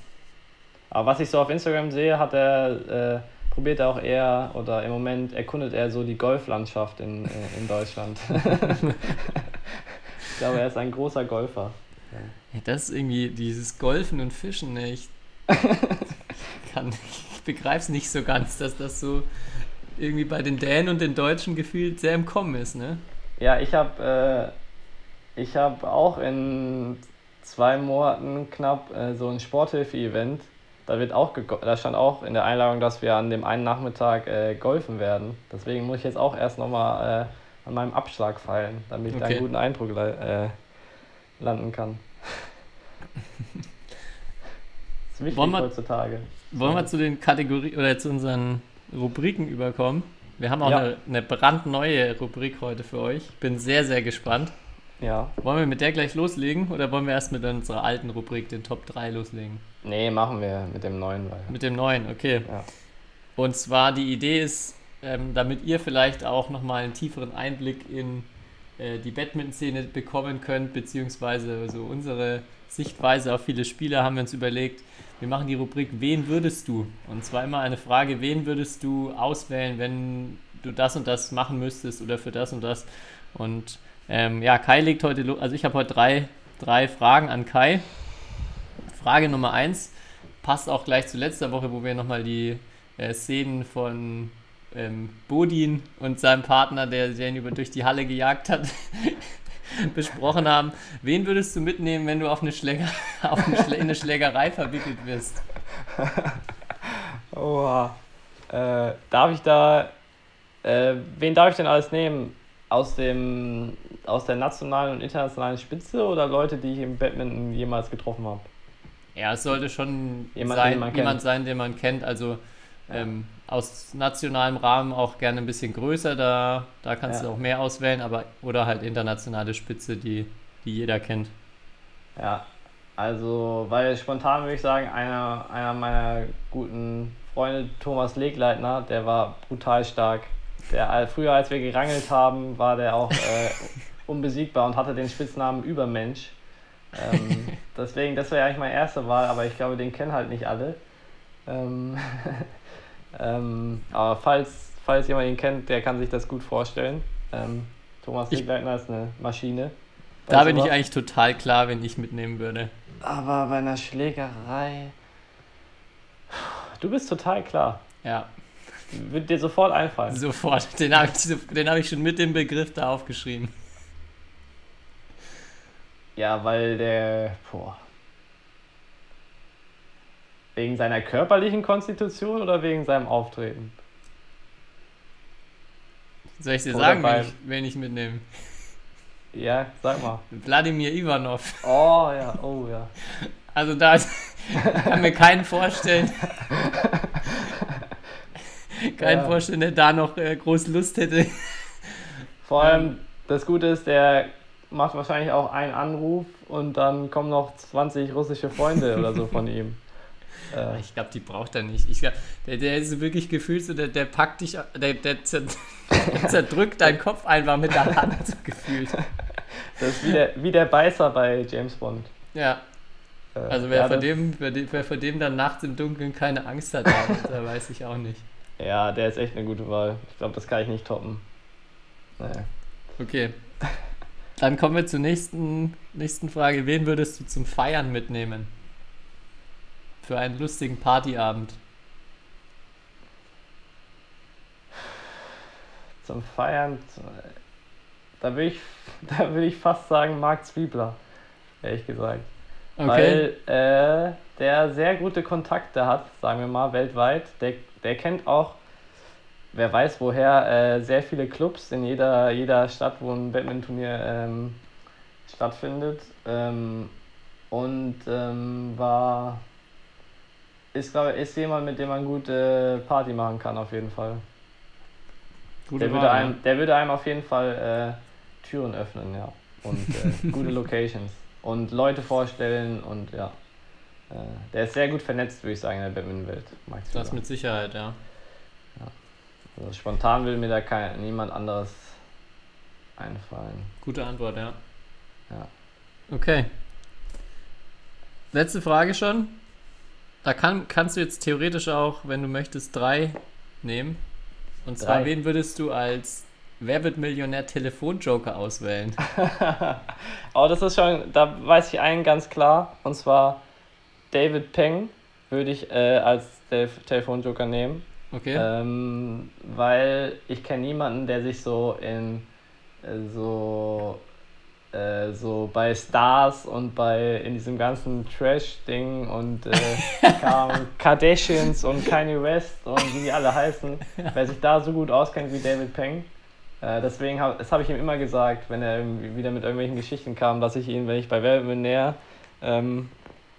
Aber was ich so auf Instagram sehe, hat er, äh, probiert er auch eher oder im Moment erkundet er so die Golflandschaft in, äh, in Deutschland. ich glaube, er ist ein großer Golfer. Ja, das ist irgendwie dieses Golfen und Fischen, ne? ich, kann, ich begreife es nicht so ganz, dass das so irgendwie bei den Dänen und den Deutschen gefühlt sehr im Kommen ist, ne? Ja, ich habe äh, ich hab auch in zwei Monaten knapp äh, so ein Sporthilfe-Event. Da, wird auch da stand auch in der Einladung, dass wir an dem einen Nachmittag äh, golfen werden. Deswegen muss ich jetzt auch erst nochmal äh, an meinem Abschlag feilen, damit ich da Okay. einen guten Eindruck äh, landen kann. das ist wichtig Wollen wir- heutzutage. Wollen wir zu den Kategorien oder zu unseren Rubriken überkommen? Wir haben auch Ja. eine, eine brandneue Rubrik heute für euch. Ich bin sehr, sehr gespannt. Ja. Wollen wir mit der gleich loslegen oder wollen wir erst mit unserer alten Rubrik, den Top 3, loslegen? Nee, machen wir mit dem neuen weiter. Mit dem neuen, okay. Ja. Und zwar die Idee ist, ähm, damit ihr vielleicht auch nochmal einen tieferen Einblick in äh, die Badminton-Szene bekommen könnt, beziehungsweise so unsere Sichtweise auf viele Spieler, haben wir uns überlegt, wir machen die Rubrik Wen würdest du? Und zwar immer eine Frage, wen würdest du auswählen, wenn du das und das machen müsstest oder für das und das? Und ähm, ja, Kai legt heute, lo- also ich habe heute drei, drei Fragen an Kai. Frage Nummer eins passt auch gleich zu letzter Woche, wo wir nochmal die äh, Szenen von ähm, Bodin und seinem Partner, der, der ihn über, durch die Halle gejagt hat, besprochen haben. Wen würdest du mitnehmen, wenn du auf eine, Schläger, auf eine, Schlä in eine Schlägerei verwickelt wirst? Oha. Äh, darf ich da. Äh, wen darf ich denn alles nehmen? Aus, dem, aus der nationalen und internationalen Spitze oder Leute, die ich im Badminton jemals getroffen habe? Ja, es sollte schon Jemand, sein, den man jemand kennt. sein, den man kennt. Also ähm, aus nationalem Rahmen auch gerne ein bisschen größer, da, da kannst Ja. du auch mehr auswählen, aber oder halt internationale Spitze, die, die jeder kennt. Ja, also, weil spontan würde ich sagen, einer, einer meiner guten Freunde Thomas Legleitner, der war brutal stark. Der, früher, als wir gerangelt haben, war der auch äh, unbesiegbar und hatte den Spitznamen Übermensch. Ähm, deswegen, das wäre eigentlich meine erste Wahl, aber ich glaube, den kennen halt nicht alle. Ähm, ähm, aber falls, falls jemand ihn kennt, der kann sich das gut vorstellen. Ähm, Thomas Legleitner ist eine Maschine. Da bin ich eigentlich total klar, wenn ich mitnehmen würde. Aber bei einer Schlägerei. Du bist total klar. Ja, Wird dir sofort einfallen. sofort. Den habe ich, den hab ich schon mit dem Begriff da aufgeschrieben. Ja, weil der. Boah. Wegen seiner körperlichen Konstitution oder wegen seinem Auftreten? Soll ich dir Oder sagen, wen beim- ich, wen ich mitnehme? Ja, sag mal. Wladimir Ivanov. Oh ja, oh ja. Also da kann mir keinen vorstellen. keinen Ja. vorstellen, der da noch äh, groß Lust hätte. Vor allem, das Gute ist, der macht wahrscheinlich auch einen Anruf und dann kommen noch 20 russische Freunde oder so von ihm. Äh, Ich glaube, die braucht er nicht. Ich glaub, der, der ist wirklich gefühlt so, der, der packt dich, der, der, zer, der zerdrückt deinen Kopf einfach mit der Hand so gefühlt. das ist wie der, wie der Beißer bei James Bond. Ja, Äh, also wer, ja, vor das- dem, wer, wer vor dem dann nachts im Dunkeln keine Angst hat, da, da weiß ich auch nicht. Ja, der ist echt eine gute Wahl. Ich glaube, das kann ich nicht toppen. Naja. Okay. Dann kommen wir zur nächsten, nächsten Frage. Wen würdest du zum Feiern mitnehmen? Für einen lustigen Partyabend. Zum Feiern, da würde ich, da würde ich fast sagen Marc Zwiebler, ehrlich gesagt. Okay. Weil äh, der sehr gute Kontakte hat, sagen wir mal, weltweit. Der, der kennt auch, wer weiß woher, äh, sehr viele Clubs in jeder, jeder Stadt, wo ein Badminton-Turnier ähm, stattfindet. Ähm, und ähm, war, ist, glaube ist jemand, mit dem man gute Party machen kann, auf jeden Fall. Gute Der würde, Wahl, einem, der würde einem auf jeden Fall äh, Türen öffnen, ja. Und äh, gute Locations. Und Leute vorstellen und ja. Äh, der ist sehr gut vernetzt, würde ich sagen, in der Badminton-Welt. Das mit Sicherheit, ja. Also spontan will mir da kein, niemand anderes einfallen. Gute Antwort, ja. Ja. Okay. Letzte Frage schon. Da kann, kannst du jetzt theoretisch auch, wenn du möchtest, drei nehmen. Und zwar, Drei. wen würdest du als Wer wird Millionär Telefonjoker auswählen? Aber das ist schon, da weiß ich einen ganz klar, und zwar David Peng würde ich äh, als Tel Telefonjoker nehmen. Okay. Ähm, weil ich kenne niemanden, der sich so in äh, so äh, so bei Stars und bei in diesem ganzen Trash-Ding und äh, Kardashians und Kanye West und wie die alle heißen, wer sich da so gut auskennt wie David Peng. Äh, deswegen habe das habe ich ihm immer gesagt, wenn er wieder mit irgendwelchen Geschichten kam, dass ich ihn, wenn ich bei Wer wird Millionär ähm,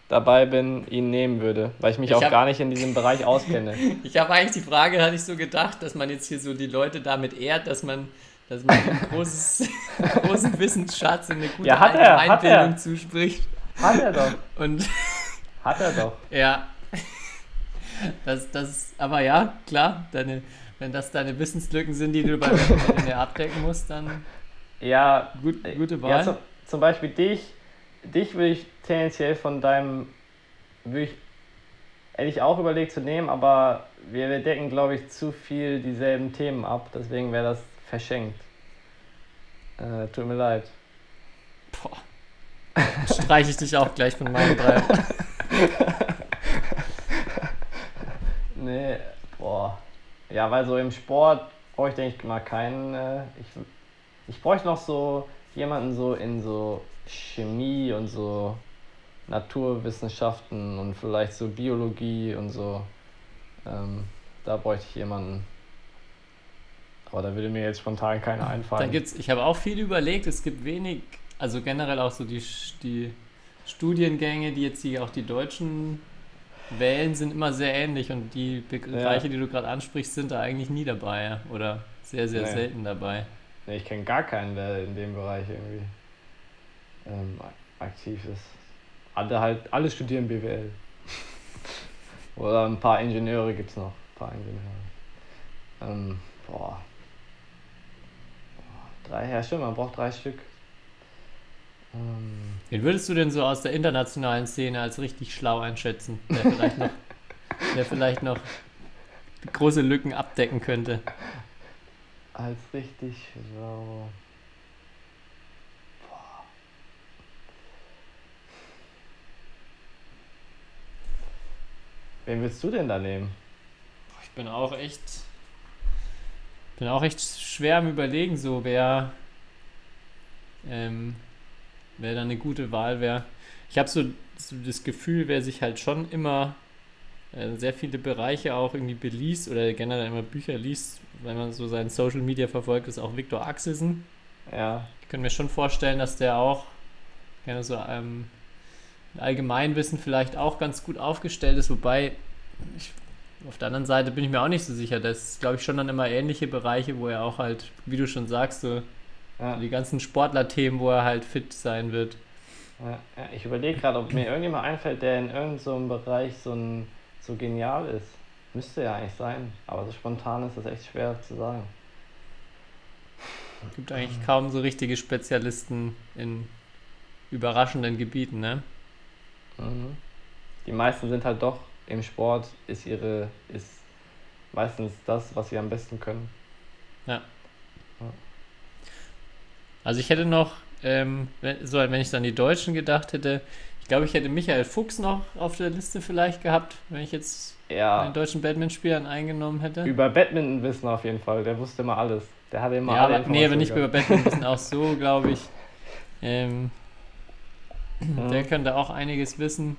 dabei bin, ihn nehmen würde, weil ich mich Ich auch hab- gar nicht in diesem Bereich auskenne. Ich habe eigentlich die Frage, hatte ich so gedacht, dass man jetzt hier so die Leute damit ehrt, dass man, dass man ihnen ein großes, großen Wissensschatz und eine gute Ja, hat er. Allgemeinbildung zuspricht. Hat er doch. Und Hat er doch. ja, das, das, aber ja, klar, deine, wenn das deine Wissenslücken sind, die du beim Millionär abdecken musst, dann Ja, gut, gute ja Wahl. zum, zum Beispiel dich, dich würde ich tendenziell von deinem, würde ich, hätte ich auch überlegt zu nehmen, aber wir, wir decken, glaube ich, zu viel dieselben Themen ab, deswegen wäre das verschenkt. Äh, tut mir leid. Boah. Streiche ich dich auch gleich von meinen drei. Nee, boah. Ja, weil so im Sport brauche ich, denke ich mal, keinen. Äh, ich, ich bräuchte noch so jemanden so in so Chemie und so Naturwissenschaften und vielleicht so Biologie und so. Ähm, da bräuchte ich jemanden. Aber da würde mir jetzt spontan keiner Da einfallen. gibt's, ich habe auch viel überlegt, es gibt wenig, also generell auch so die, die Studiengänge, die jetzt hier auch die Deutschen wählen, sind immer sehr ähnlich und die Bereiche, die du gerade ansprichst, sind da eigentlich nie dabei ja, oder sehr, sehr Nee. selten dabei. Nee, ich kenne gar keinen, der in dem Bereich irgendwie ähm, aktiv ist. Alle halt, alle studieren BWL. Oder ein paar Ingenieure gibt es noch. Ein paar Ingenieure. Ähm, boah. Drei, ja stimmt, man braucht drei Stück. Ähm, Wen würdest du denn so aus der internationalen Szene als richtig schlau einschätzen, der vielleicht noch, der vielleicht noch große Lücken abdecken könnte? als richtig schlau. Wen willst du denn da nehmen? Ich bin auch echt, bin auch echt schwer am überlegen, so wer, ähm, wer da eine gute Wahl wäre. Ich habe so, so das Gefühl, wer sich halt schon immer äh, sehr viele Bereiche auch irgendwie beliest oder generell immer Bücher liest, wenn man so seinen Social Media verfolgt, ist auch Viktor Axelsen. Ja, Ich könnte mir schon vorstellen, dass der auch gerne so ähm, Allgemeinwissen vielleicht auch ganz gut aufgestellt ist, wobei ich, auf der anderen Seite bin ich mir auch nicht so sicher. Das ist, glaube ich, schon dann immer ähnliche Bereiche, wo er auch halt, wie du schon sagst, so ja, die ganzen Sportler-Themen, wo er halt fit sein wird. ja. Ich überlege gerade, ob mir irgendjemand einfällt, der in irgendeinem so Bereich so, ein, so genial ist. Müsste ja eigentlich sein, aber so spontan ist das echt schwer zu sagen. Es gibt eigentlich kaum so richtige Spezialisten in überraschenden Gebieten, ne? Mhm. Die meisten sind halt doch im Sport, ist ihre, ist meistens das, was sie am besten können. Also ich hätte noch, ähm, wenn, so, wenn ich dann die Deutschen gedacht hätte, ich glaube, ich hätte Michael Fuchs noch auf der Liste vielleicht gehabt, wenn ich jetzt Ja, einen deutschen Badmintonspielern eingenommen hätte. über Badminton wissen auf jeden Fall, der wusste immer alles. Der hatte immer ja, alle aber, nee, aber nicht über Badminton, auch so, glaube ich. Ähm, gehabt. Der Mhm. könnte auch einiges wissen.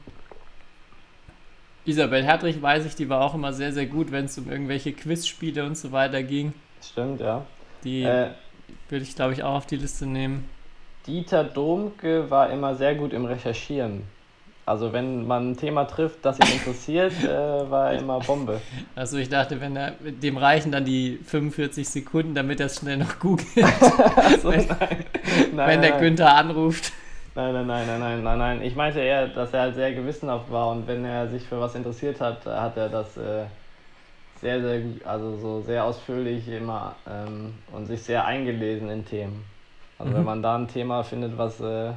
Isabel Hertrich weiß ich, die war auch immer sehr, sehr gut, wenn es um irgendwelche Quizspiele und so weiter ging. Stimmt, ja. Die Äh, würde ich, glaube ich, auch auf die Liste nehmen. Dieter Domke war immer sehr gut im Recherchieren. Also wenn man ein Thema trifft, das ihn interessiert, äh, war er immer Bombe. Also ich dachte, wenn er, dem reichen dann die 45 Sekunden, damit er es schnell noch googelt, Also, Wenn- nein, wenn nein, der nein, Günther anruft. Nein, nein, nein, nein, nein, nein, nein. Ich meinte eher, dass er halt sehr gewissenhaft war und wenn er sich für was interessiert hat, hat er das äh, sehr, sehr gut, also so sehr ausführlich immer ähm, und sich sehr eingelesen in Themen. Also wenn Mhm. man da ein Thema findet, was, äh,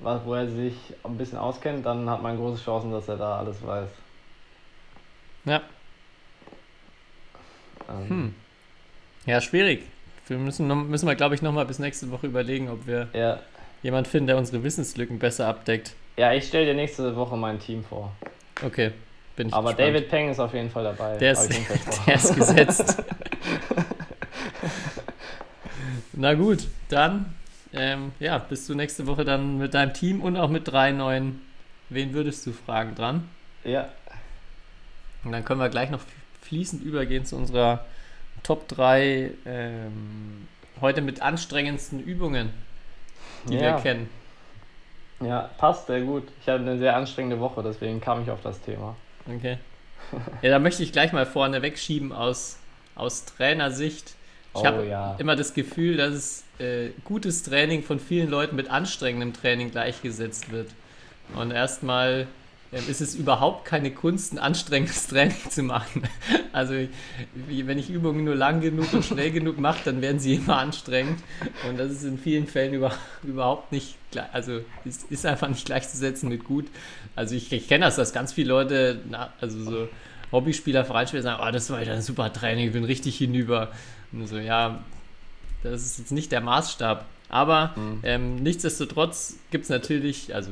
was, wo er sich ein bisschen auskennt, dann hat man große Chancen, dass er da alles weiß. Ja. Ähm, Hm. Ja, schwierig. Wir müssen, müssen wir, glaube ich, nochmal bis nächste Woche überlegen, ob wir ja, jemanden finden, der unsere Wissenslücken besser abdeckt. ja, ich stelle dir nächste Woche mein Team vor. Okay, bin ich Aber gespannt. David Peng ist auf jeden Fall dabei. Der ist, der ist gesetzt. Na gut, dann ähm, ja, bist du nächste Woche dann mit deinem Team und auch mit drei neuen Wen würdest du fragen dran? Ja, Und dann können wir gleich noch fließend übergehen zu unserer Top 3 ähm, heute mit anstrengendsten Übungen, die Ja. wir kennen. ja, passt sehr gut. Ich hatte eine sehr anstrengende Woche, deswegen kam ich auf das Thema. Okay. Ja, da möchte ich gleich mal vorne wegschieben aus, aus Trainersicht. Ich Oh, habe ja. immer das Gefühl, dass es äh, gutes Training von vielen Leuten mit anstrengendem Training gleichgesetzt wird. Und erstmal ist es überhaupt keine Kunst, ein anstrengendes Training zu machen. Also wie, wenn ich Übungen nur lang genug und schnell genug mache, dann werden sie immer anstrengend. Und das ist in vielen Fällen über, überhaupt nicht, also es ist einfach nicht gleichzusetzen mit gut. Also ich, ich kenne das, dass ganz viele Leute, na, also so Hobbyspieler, Vereinsspieler sagen, oh, das war wieder ein super Training, ich bin richtig hinüber. Und so, ja, das ist jetzt nicht der Maßstab. Aber Mhm. ähm, nichtsdestotrotz gibt es natürlich, also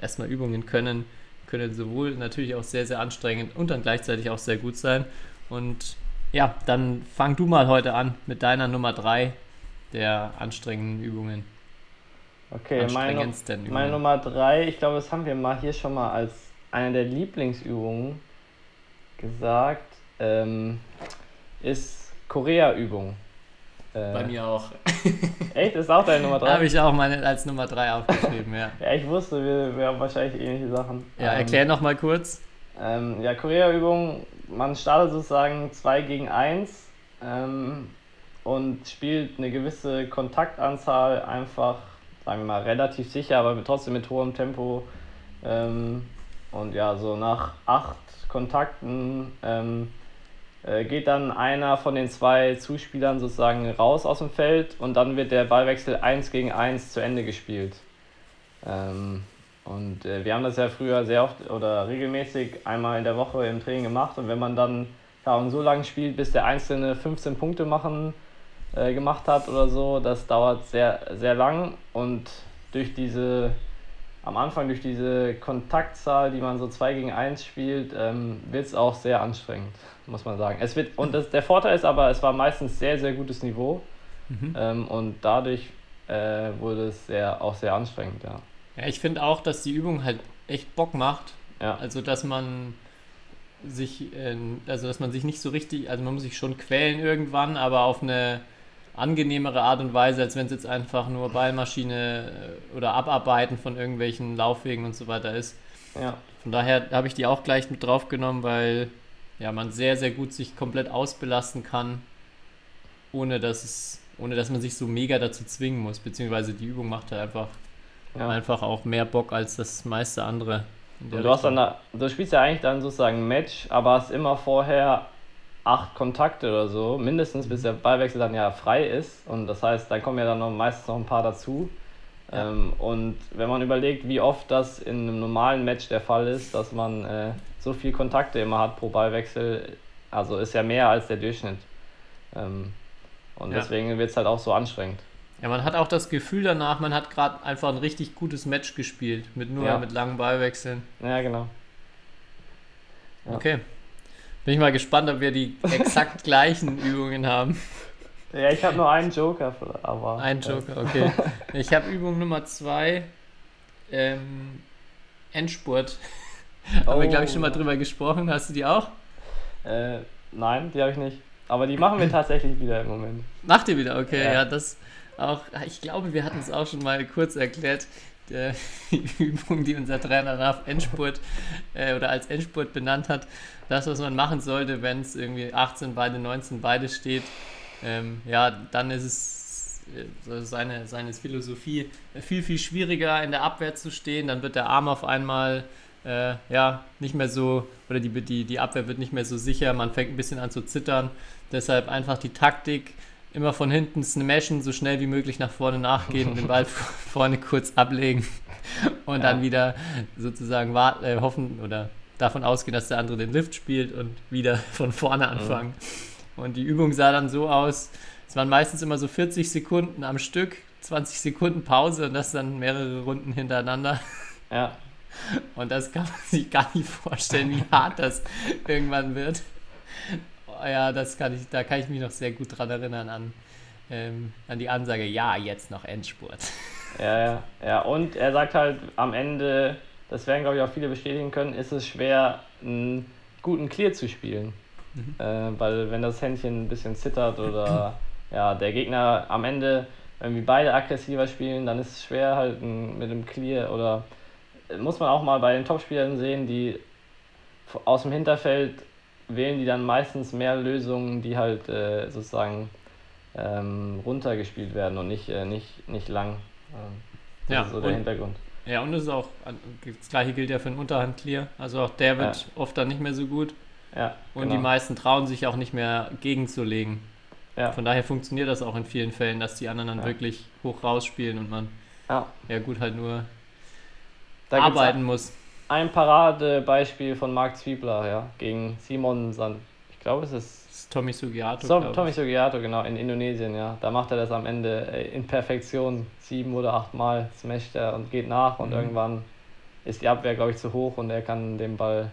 erstmal Übungen können, können sowohl natürlich auch sehr, sehr anstrengend und dann gleichzeitig auch sehr gut sein. Und ja, dann fang du mal heute an mit deiner Nummer 3 der anstrengenden Übungen. Okay, meine, meine. Nummer drei, ich glaube, das haben wir mal hier schon mal als eine der Lieblingsübungen gesagt, ähm, ist Korea-Übung. Äh, Bei mir auch. Echt? Ist auch deine Nummer Da drei? habe ich auch meine als Nummer 3 aufgeschrieben, ja. Ja, ich wusste, wir, wir haben wahrscheinlich ähnliche Sachen. Ja, Ähm, erklär noch mal kurz. Ähm, ja, Korea-Übung, man startet sozusagen 2 gegen 1 ähm, und spielt eine gewisse Kontaktanzahl einfach, sagen wir mal, relativ sicher, aber trotzdem mit hohem Tempo. Ähm, und ja, so nach acht Kontakten ähm, äh, geht dann einer von den zwei Zuspielern sozusagen raus aus dem Feld und dann wird der Ballwechsel 1 gegen 1 zu Ende gespielt. Ähm, und äh, wir haben das ja früher sehr oft oder regelmäßig einmal in der Woche im Training gemacht und wenn man dann ja, so lange spielt, bis der Einzelne 15 Punkte machen äh, gemacht hat oder so, das dauert sehr, sehr lang und durch diese, am Anfang durch diese Kontaktzahl, die man so 2 gegen 1 spielt, ähm, wird es auch sehr anstrengend, muss man sagen. Es wird, und das, der Vorteil ist aber, es war meistens sehr, sehr gutes Niveau mhm. ähm, und dadurch äh, wurde es sehr, auch sehr anstrengend, ja. Ja, ich finde auch, dass die Übung halt echt Bock macht. Ja. Also, dass man sich, äh, also dass man sich nicht so richtig, also man muss sich schon quälen irgendwann, aber auf eine angenehmere Art und Weise, als wenn es jetzt einfach nur Ballmaschine äh, oder Abarbeiten von irgendwelchen Laufwegen und so weiter ist. Ja. Von daher habe ich die auch gleich mit draufgenommen, weil ja, man sehr, sehr gut sich komplett ausbelasten kann, ohne dass es, ohne dass man sich so mega dazu zwingen muss, beziehungsweise die Übung macht halt einfach, ja. einfach auch mehr Bock als das meiste andere. du hast dann, du spielst ja eigentlich dann sozusagen ein Match, aber hast immer vorher acht Kontakte oder so, mindestens bis der Ballwechsel dann ja frei ist. Und das heißt, dann kommen ja dann noch meistens noch ein paar dazu. Ja. Ähm, und wenn man überlegt, wie oft das in einem normalen Match der Fall ist, dass man äh, so viel Kontakte immer hat pro Ballwechsel, also ist ja mehr als der Durchschnitt. Ähm, und ja. deswegen wird es halt auch so anstrengend. Ja, man hat auch das Gefühl danach, man hat gerade einfach ein richtig gutes Match gespielt, mit nur ja. mit langen Ballwechseln. Ja, genau. Okay. Bin ich mal gespannt, ob wir die exakt gleichen Übungen haben. Ja, ich habe nur einen Joker, aber. Ein Joker, okay. Ich habe Übung Nummer zwei. Ähm, Endspurt. Oh. haben wir, glaube ich, schon mal drüber gesprochen. Hast du die auch? Äh, nein, die habe ich nicht. Aber die machen wir tatsächlich wieder im Moment. Macht ihr wieder, okay. Ja, ja das auch. Ich glaube, wir hatten es auch schon mal kurz erklärt. Die Übung, die unser Trainer nach Endspurt äh, oder als Endspurt benannt hat, das, was man machen sollte, wenn es irgendwie 18 beide, 19 beide steht, ähm, ja, dann ist es äh, seine, seine Philosophie viel, viel schwieriger in der Abwehr zu stehen. Dann wird der Arm auf einmal äh, ja, nicht mehr so, oder die, die, die Abwehr wird nicht mehr so sicher, man fängt ein bisschen an zu zittern. Deshalb einfach die Taktik, immer von hinten smashen, so schnell wie möglich nach vorne nachgehen und den Ball vorne kurz ablegen und ja. dann wieder sozusagen warten, äh, hoffen oder davon ausgehen, dass der andere den Lift spielt und wieder von vorne anfangen. Mhm. Und die Übung sah dann so aus, es waren meistens immer so 40 Sekunden am Stück, 20 Sekunden Pause und das dann mehrere Runden hintereinander. Ja. Und das kann man sich gar nicht vorstellen, wie hart das irgendwann wird. Ja, das kann ich, da kann ich mich noch sehr gut dran erinnern an, ähm, an die Ansage, ja, jetzt noch Endspurt. Ja, ja, ja. Und er sagt halt am Ende, das werden, glaube ich, auch viele bestätigen können, ist es schwer, einen guten Clear zu spielen. Mhm. Äh, weil wenn das Händchen ein bisschen zittert oder ja, der Gegner am Ende, wenn wir beide aggressiver spielen, dann ist es schwer halt mit dem Clear oder äh, muss man auch mal bei den Topspielern sehen, die aus dem Hinterfeld wählen die dann meistens mehr Lösungen, die halt äh, sozusagen ähm, runtergespielt werden und nicht, äh, nicht, nicht lang. Ähm, das ja, ist so der Hintergrund. Ja, und das ist auch, das gleiche gilt ja für den Unterhand-Clear. Also auch der wird ja. oft dann nicht mehr so gut. Ja, und genau. die meisten trauen sich auch nicht mehr gegenzulegen. Ja. Von daher funktioniert das auch in vielen Fällen, dass die anderen dann ja. wirklich hoch rausspielen und man ja, ja gut halt nur da arbeiten muss. Ein Paradebeispiel von Marc Zwiebler, ja, gegen Simon Sand. Ich glaube, es ist Tommy Sugiato. So, Tommy Sugiato, genau, in Indonesien, ja. Da macht er das am Ende in Perfektion. Sieben oder acht Mal smasht er und geht nach und mhm. irgendwann ist die Abwehr, glaube ich, zu hoch und er kann den Ball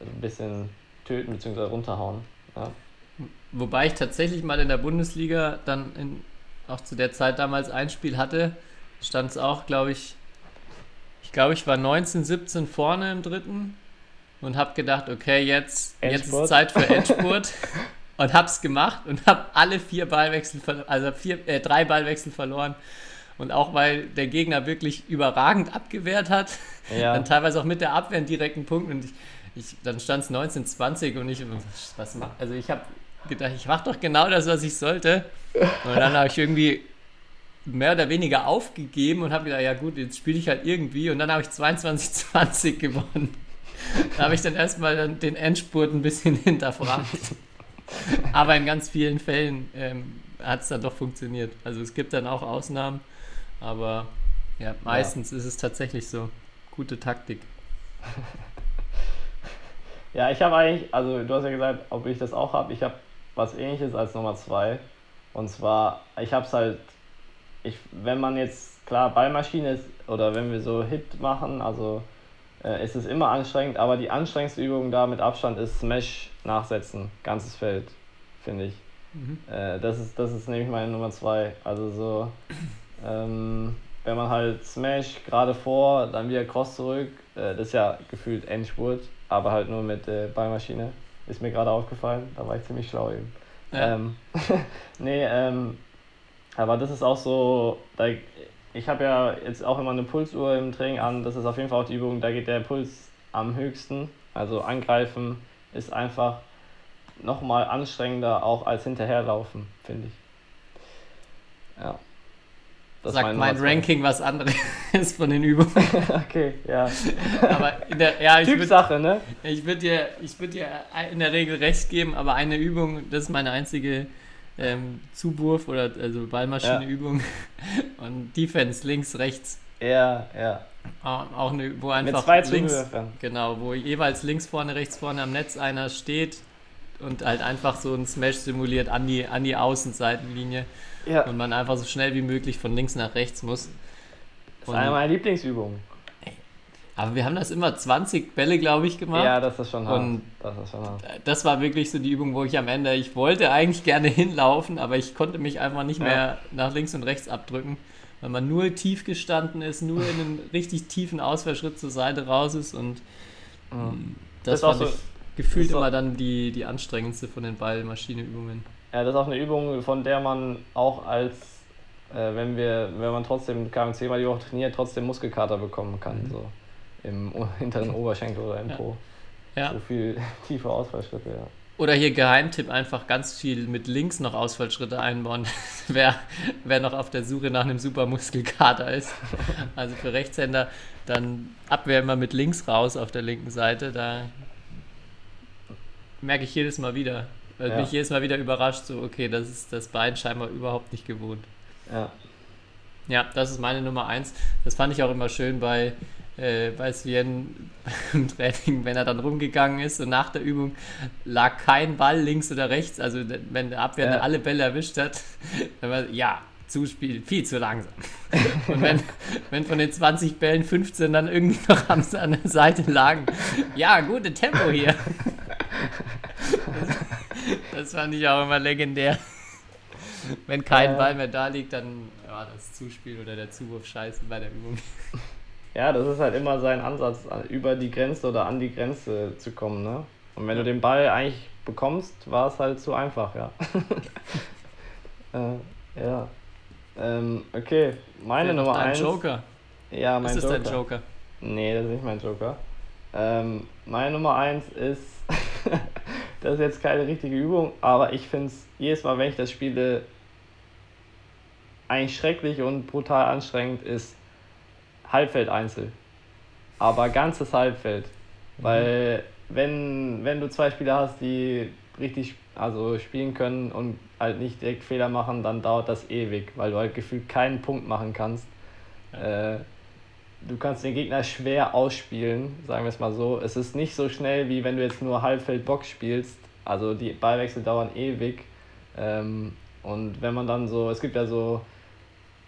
ein bisschen töten bzw. runterhauen. Ja. Wobei ich tatsächlich mal in der Bundesliga dann in, auch zu der Zeit damals ein Spiel hatte, stand es auch, glaube ich, ich glaube, ich war 19, 17 vorne im dritten und habe gedacht, okay, jetzt, jetzt ist Zeit für Endspurt. und hab's gemacht und habe alle vier Ballwechsel, also vier, äh, drei Ballwechsel verloren. Und auch weil der Gegner wirklich überragend abgewehrt hat, ja. dann teilweise auch mit der Abwehr einen direkten Punkt. Und ich, ich dann stand es 1920 und ich, was also ich habe gedacht, ich mache doch genau das, was ich sollte. Und dann habe ich irgendwie mehr oder weniger aufgegeben und habe gedacht, ja gut, jetzt spiele ich halt irgendwie und dann habe ich 22-20 gewonnen. Da habe ich dann erstmal den Endspurt ein bisschen hinterfragt. Aber in ganz vielen Fällen ähm, hat es dann doch funktioniert. Also es gibt dann auch Ausnahmen, aber ja, meistens ja. ist es tatsächlich so. Gute Taktik. Ja, ich habe eigentlich, also du hast ja gesagt, ob ich das auch habe. Ich habe was ähnliches als Nummer zwei. Und zwar, ich habe es halt, ich, wenn man jetzt, klar, Ballmaschine ist, oder wenn wir so Hit machen, also äh, ist es immer anstrengend, aber die anstrengendste Übung da mit Abstand ist Smash nachsetzen, ganzes Feld, finde ich. Mhm. Äh, das, ist, das ist nämlich meine Nummer zwei. Also so, ähm, wenn man halt Smash gerade vor, dann wieder Cross zurück, äh, das ist ja gefühlt Endspurt, aber halt nur mit äh, Ballmaschine. Ist mir gerade aufgefallen, da war ich ziemlich schlau eben. Ja. Ähm, nee, ähm, aber das ist auch so, da, ich habe ja jetzt auch immer eine Pulsuhr im Training an, das ist auf jeden Fall auch die Übung, da geht der Puls am höchsten. Also angreifen ist einfach nochmal anstrengender auch als hinterherlaufen, finde ich. Ja. Das sagt mein Ranking was anderes von den Übungen. okay, ja. Aber in der, ja, ich Typsache, ne? Ich würde dir, würd dir in der Regel recht geben, aber eine Übung, das ist meine einzige ähm, Zuwurf oder also Ballmaschine-Übung. Ja. Und Defense links, rechts. Ja, ja. Auch eine, wo einfach Mit zwei links, Zuwürfen. genau, wo jeweils links vorne, rechts vorne am Netz einer steht und halt einfach so ein Smash simuliert an die, an die Außenseitenlinie. Ja. Und man einfach so schnell wie möglich von links nach rechts muss. Das ist eine meiner Lieblingsübungen. Aber wir haben das immer 20 Bälle, glaube ich, gemacht. Ja, das ist schon hart. Und das, ist schon hart. das war wirklich so die Übung, wo ich am Ende, ich wollte eigentlich gerne hinlaufen, aber ich konnte mich einfach nicht ja. mehr nach links und rechts abdrücken, weil man nur tief gestanden ist, nur in einen richtig tiefen Ausfallschritt zur Seite raus ist und mhm. das, das fand ich gefühlt immer dann die, die anstrengendste von den Ballmaschineübungen. Ja, das ist auch eine Übung, von der man auch als, äh, wenn wir, wenn man trotzdem KMC mal die Woche trainiert, trotzdem Muskelkater bekommen kann, mhm. so im hinteren Oberschenkel oder im ja. Po. Ja. So viel tiefe Ausfallschritte, ja. Oder hier Geheimtipp, einfach ganz viel mit links noch Ausfallschritte einbauen, wer, wer noch auf der Suche nach einem super Muskelkater ist. Also für Rechtshänder dann Abwehr immer mit links raus auf der linken Seite, da merke ich jedes Mal wieder. Weil ja. mich jedes Mal wieder überrascht, so, okay, das ist das Bein scheinbar überhaupt nicht gewohnt. Ja. Ja, das ist meine Nummer eins. Das fand ich auch immer schön bei, äh, bei Sven im Training, wenn er dann rumgegangen ist und nach der Übung lag kein Ball links oder rechts. Also wenn der Abwehr ja. alle Bälle erwischt hat, dann war ja, Zuspiel viel zu langsam. Und wenn, wenn von den 20 Bällen 15 dann irgendwie noch an der Seite lagen, ja, gute Tempo hier. Das fand ich auch immer legendär. Wenn kein Ball mehr da liegt, dann ja, das Zuspiel oder der Zuwurf scheiße bei der Übung. Ja, das ist halt immer sein Ansatz, über die Grenze oder an die Grenze zu kommen. Ne? Und wenn du den Ball eigentlich bekommst, war es halt zu einfach, ja. äh, ja. Ähm, okay, meine Der Nummer 1. Joker. Ja, mein ist Joker. Das dein Joker? Nee, das ist nicht mein Joker. Ähm, meine Nummer 1 ist das ist jetzt keine richtige Übung, aber ich finde es jedes Mal, wenn ich das spiele, eigentlich schrecklich und brutal anstrengend ist Halbfeld-Einzel. Aber ganzes Halbfeld. Mhm. Weil wenn, wenn du zwei Spieler hast, die richtig also spielen können und halt nicht direkt Fehler machen, dann dauert das ewig, weil du halt gefühlt keinen Punkt machen kannst. Ja. Äh, du kannst den Gegner schwer ausspielen, sagen wir es mal so. Es ist nicht so schnell, wie wenn du jetzt nur Halbfeld-Box spielst. Also die Ballwechsel dauern ewig. Ähm, und wenn man dann so, es gibt ja so,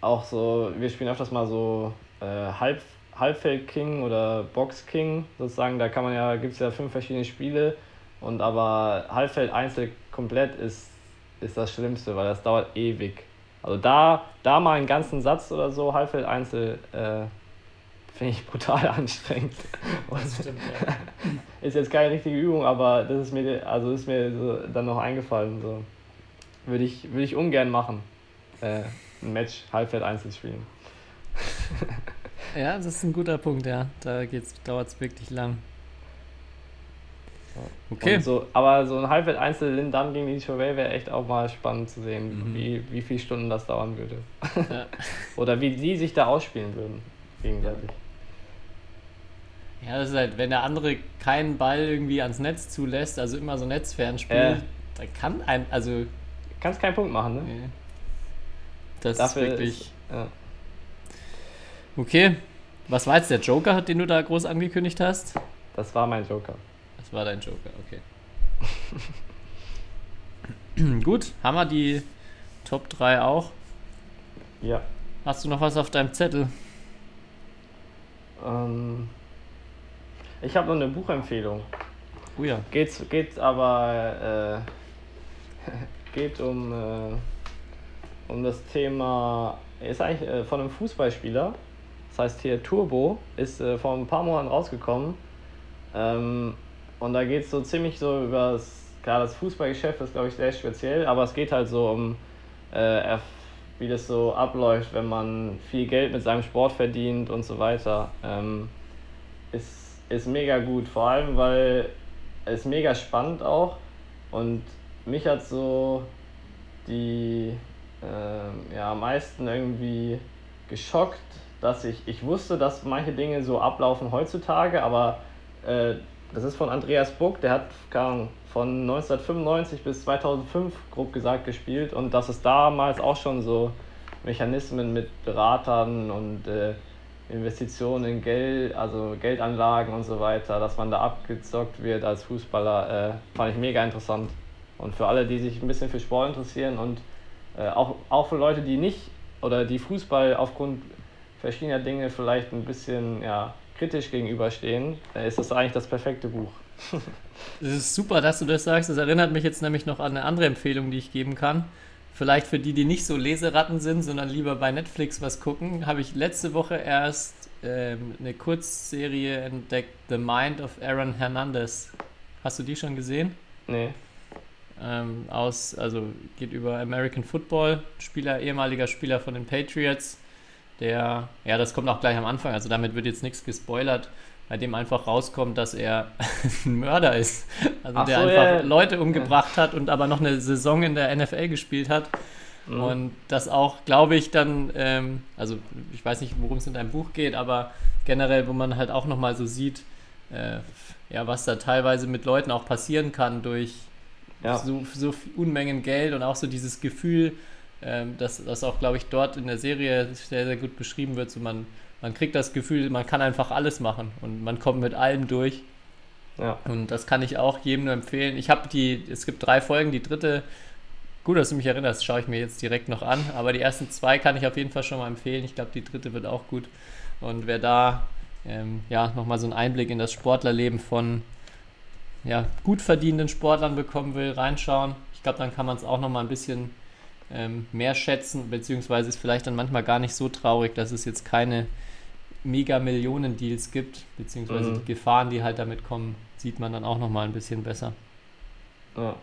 auch so, wir spielen öfters mal so äh, Halb, Halbfeld-King oder Box-King sozusagen. Da kann man ja, gibt es ja fünf verschiedene Spiele. Und aber Halbfeld-Einzel komplett ist, ist das Schlimmste, weil das dauert ewig. Also da, da mal einen ganzen Satz oder so, Halbfeld-Einzel, äh, finde ich brutal anstrengend. Das stimmt, ja. ist jetzt keine richtige Übung, aber das ist mir, also ist mir so dann noch eingefallen. So. Würde ich, würde ich ungern machen. Äh, ein Match Halbfeld einzeln spielen. ja, das ist ein guter Punkt, ja. Da dauert es wirklich lang. Okay. Und So, aber so ein Halbwelt-Einzel Lin dann gegen die Chauvet wäre echt auch mal spannend zu sehen, Mhm. wie, wie viele Stunden das dauern würde. Ja. Oder wie die sich da ausspielen würden, gegenseitig. Ja, das ist halt, wenn der andere keinen Ball irgendwie ans Netz zulässt, also immer so netzfern spielt, Äh. dann kann ein, also Kannst keinen Punkt machen, ne? nee. das Dafür ist wirklich. ist- Ja. Okay, was war jetzt der Joker, den du da groß angekündigt hast? Das war mein Joker. Das war dein Joker, okay. Gut, haben wir die Top 3 auch. Ja. Hast du noch was auf deinem Zettel? Ähm, ich habe noch eine Buchempfehlung. Oh ja. Geht's, geht's aber äh, geht um, äh, um das Thema, ist eigentlich äh, von einem Fußballspieler, das heißt hier Turbo, ist äh, vor ein paar Monaten rausgekommen. Ähm, und da geht es so ziemlich so über das, klar, das Fußballgeschäft ist glaube ich sehr speziell, aber es geht halt so um, äh, wie das so abläuft, wenn man viel Geld mit seinem Sport verdient und so weiter. Ähm, ist, ist mega gut, vor allem weil es mega spannend auch. Und mich hat so die ähm, ja, am meisten irgendwie geschockt, dass ich, ich wusste, dass manche Dinge so ablaufen heutzutage, aber äh, das ist von Andreas Buck, der hat von 1995 bis 2005 grob gesagt gespielt. Und dass es damals auch schon so Mechanismen mit Beratern und äh, Investitionen in Geld, also Geldanlagen und so weiter, dass man da abgezockt wird als Fußballer, äh, fand ich mega interessant. Und für alle, die sich ein bisschen für Sport interessieren und äh, auch, auch für Leute, die nicht oder die Fußball aufgrund verschiedener Dinge vielleicht ein bisschen ja, kritisch gegenüberstehen, ist das eigentlich das perfekte Buch. Es ist super, dass du das sagst. Das erinnert mich jetzt nämlich noch an eine andere Empfehlung, die ich geben kann. Vielleicht für die, die nicht so Leseratten sind, sondern lieber bei Netflix was gucken, habe ich letzte Woche erst ähm, eine Kurzserie entdeckt, The Mind of Aaron Hernandez. Hast du die schon gesehen? Nee. ähm, aus, also geht über American Football, Spieler, ehemaliger Spieler von den Patriots, der, ja, das kommt auch gleich am Anfang, also damit wird jetzt nichts gespoilert, bei dem einfach rauskommt, dass er ein Mörder ist. Also Ach der so, einfach ja, ja. Leute umgebracht hat und aber noch eine Saison in der NFL gespielt hat. Mhm. Und das auch, glaube ich, dann, ähm, also ich weiß nicht, worum es in deinem Buch geht, aber generell, wo man halt auch nochmal so sieht, äh, ja, was da teilweise mit Leuten auch passieren kann durch Ja. so, so Unmengen Geld und auch so dieses Gefühl, ähm, dass das auch, glaube ich, dort in der Serie sehr, sehr gut beschrieben wird. So man, man kriegt das Gefühl, man kann einfach alles machen und man kommt mit allem durch. Ja. Und das kann ich auch jedem nur empfehlen. Ich habe die, es gibt drei Folgen, die dritte, gut, dass du mich erinnerst, schaue ich mir jetzt direkt noch an. Aber die ersten zwei kann ich auf jeden Fall schon mal empfehlen. Ich glaube, die dritte wird auch gut. Und wer da ähm, ja nochmal so einen Einblick in das Sportlerleben von ja, gut verdienenden Sportlern bekommen will, reinschauen. Ich glaube, dann kann man es auch nochmal ein bisschen ähm, mehr schätzen, beziehungsweise ist vielleicht dann manchmal gar nicht so traurig, dass es jetzt keine Mega-Millionen-Deals gibt, beziehungsweise Mhm. die Gefahren, die halt damit kommen, sieht man dann auch nochmal ein bisschen besser. Ja,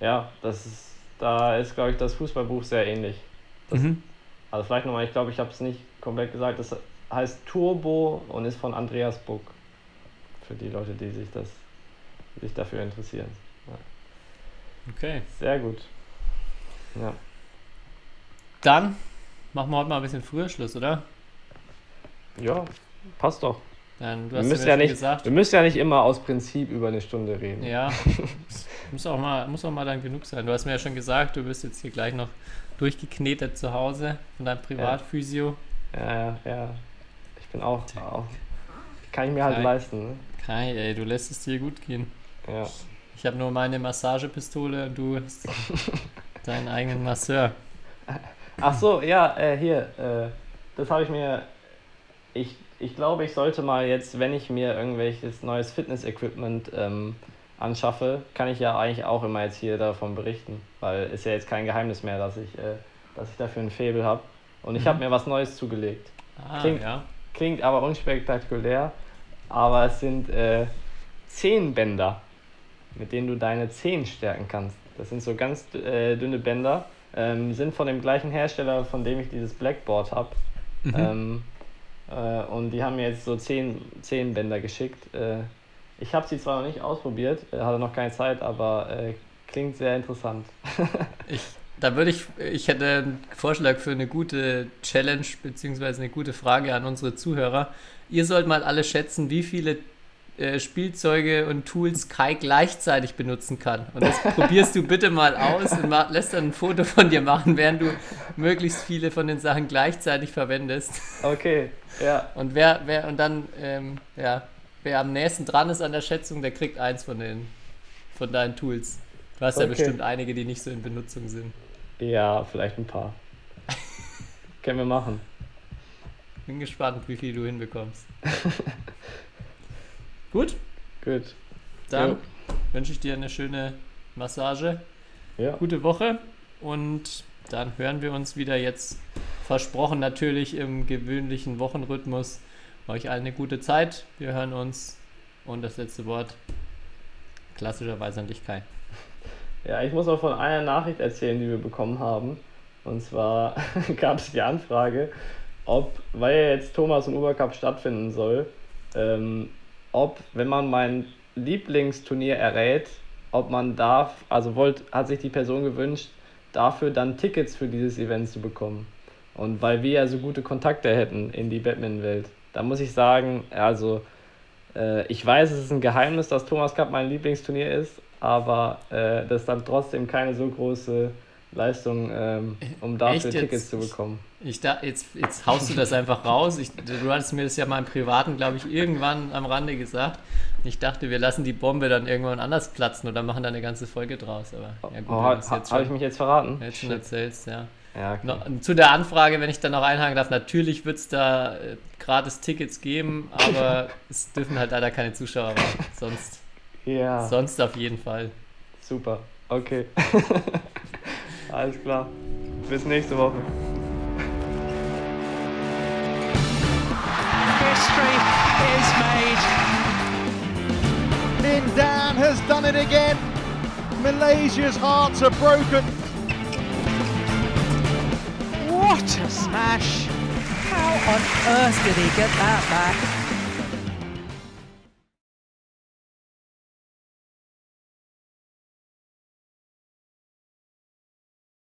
ja das ist, da ist, glaube ich, das Fußballbuch sehr ähnlich. Das- Mhm. Also vielleicht nochmal, ich glaube, ich habe es nicht komplett gesagt, das heißt Turbo und ist von Andreas Buck. Für die Leute, die sich das sich dafür interessieren. Okay. Sehr gut. Ja. Dann machen wir heute mal ein bisschen früher Schluss, oder? Ja, passt doch. Dann, du Wir müssen, ja nicht, gesagt. wir müssen ja nicht immer aus Prinzip über eine Stunde reden. Ja, muss auch, mal, muss auch mal dann genug sein. Du hast mir ja schon gesagt, du wirst jetzt hier gleich noch durchgeknetet zu Hause von deinem Privatphysio. Ja, ja, ja. Ich bin auch. auch kann ich mir halt Kai. leisten. Ne? Kai, ey, du lässt es dir gut gehen. Ja. Ich habe nur meine Massagepistole und du hast deinen eigenen Masseur. Ach so, ja, äh, hier. Äh, das habe ich mir. Ich, ich glaube, ich sollte mal jetzt, wenn ich mir irgendwelches neues Fitness-Equipment ähm, anschaffe, kann ich ja eigentlich auch immer jetzt hier davon berichten. Weil ist ja jetzt kein Geheimnis mehr, dass ich, äh, dass ich dafür ein Faible habe. Und ich Mhm. habe mir was Neues zugelegt. Ah, Klingt- ja. Klingt aber unspektakulär, aber es sind äh, Zehenbänder, mit denen du deine Zehen stärken kannst. Das sind so ganz äh, dünne Bänder, ähm, sind von dem gleichen Hersteller, von dem ich dieses Blackboard habe. Mhm. Ähm, äh, und die haben mir jetzt so zehn, zehn Bänder geschickt. Äh, Ich habe sie zwar noch nicht ausprobiert, äh, hatte noch keine Zeit, aber äh, klingt sehr interessant. Ich, da würde ich, ich hätte einen Vorschlag für eine gute Challenge beziehungsweise eine gute Frage an unsere Zuhörer. Ihr sollt mal alle schätzen, wie viele äh, Spielzeuge und Tools Kai gleichzeitig benutzen kann. Und das probierst du bitte mal aus und ma- lässt dann ein Foto von dir machen, während du möglichst viele von den Sachen gleichzeitig verwendest. Okay, ja. Und wer, wer, und dann, ähm, ja, wer am nächsten dran ist an der Schätzung, der kriegt eins von den, von deinen Tools. Du hast ja Okay. bestimmt einige, die nicht so in Benutzung sind. Ja, vielleicht ein paar. Können wir machen. Bin gespannt, wie viel du hinbekommst. Gut, Gut. dann Jo. wünsche ich dir eine schöne Massage, Ja. gute Woche und dann hören wir uns wieder jetzt versprochen natürlich im gewöhnlichen Wochenrhythmus. Euch allen eine gute Zeit. Wir hören uns und das letzte Wort klassischerweise an dich Kai. Ja, ich muss auch von einer Nachricht erzählen, die wir bekommen haben. Und zwar gab es die Anfrage, ob, weil ja jetzt Thomas und Ubercup stattfinden soll, ähm, ob, wenn man mein Lieblingsturnier errät, ob man darf, also wollt, hat sich die Person gewünscht, dafür dann Tickets für dieses Event zu bekommen. Und weil wir ja so gute Kontakte hätten in die Batman-Welt, da muss ich sagen, also äh, ich weiß, es ist ein Geheimnis, dass Thomas Cup mein Lieblingsturnier ist, aber äh, das ist dann trotzdem keine so große Leistung, ähm, um dafür Echt? Tickets zu bekommen. Ich da, jetzt, jetzt haust du das einfach raus. Ich, du hattest mir das ja mal im Privaten, glaube ich, irgendwann am Rande gesagt. Ich dachte, wir lassen die Bombe dann irgendwann anders platzen oder machen da eine ganze Folge draus. Aber ja gut, Oh, ha, jetzt Habe ich mich jetzt verraten? jetzt schon erzählst, ja. Ja, okay. No, zu der Anfrage, wenn ich dann noch einhaken darf, natürlich wird es da äh, gratis Tickets geben, aber es dürfen halt leider keine Zuschauer rein. Sonst, ja sonst auf jeden Fall. super. Okay. Alles klar. Bis nächste Woche. History is made. Lindan has done it again. Malaysia's hearts are broken. What a smash! How on earth did he get that back?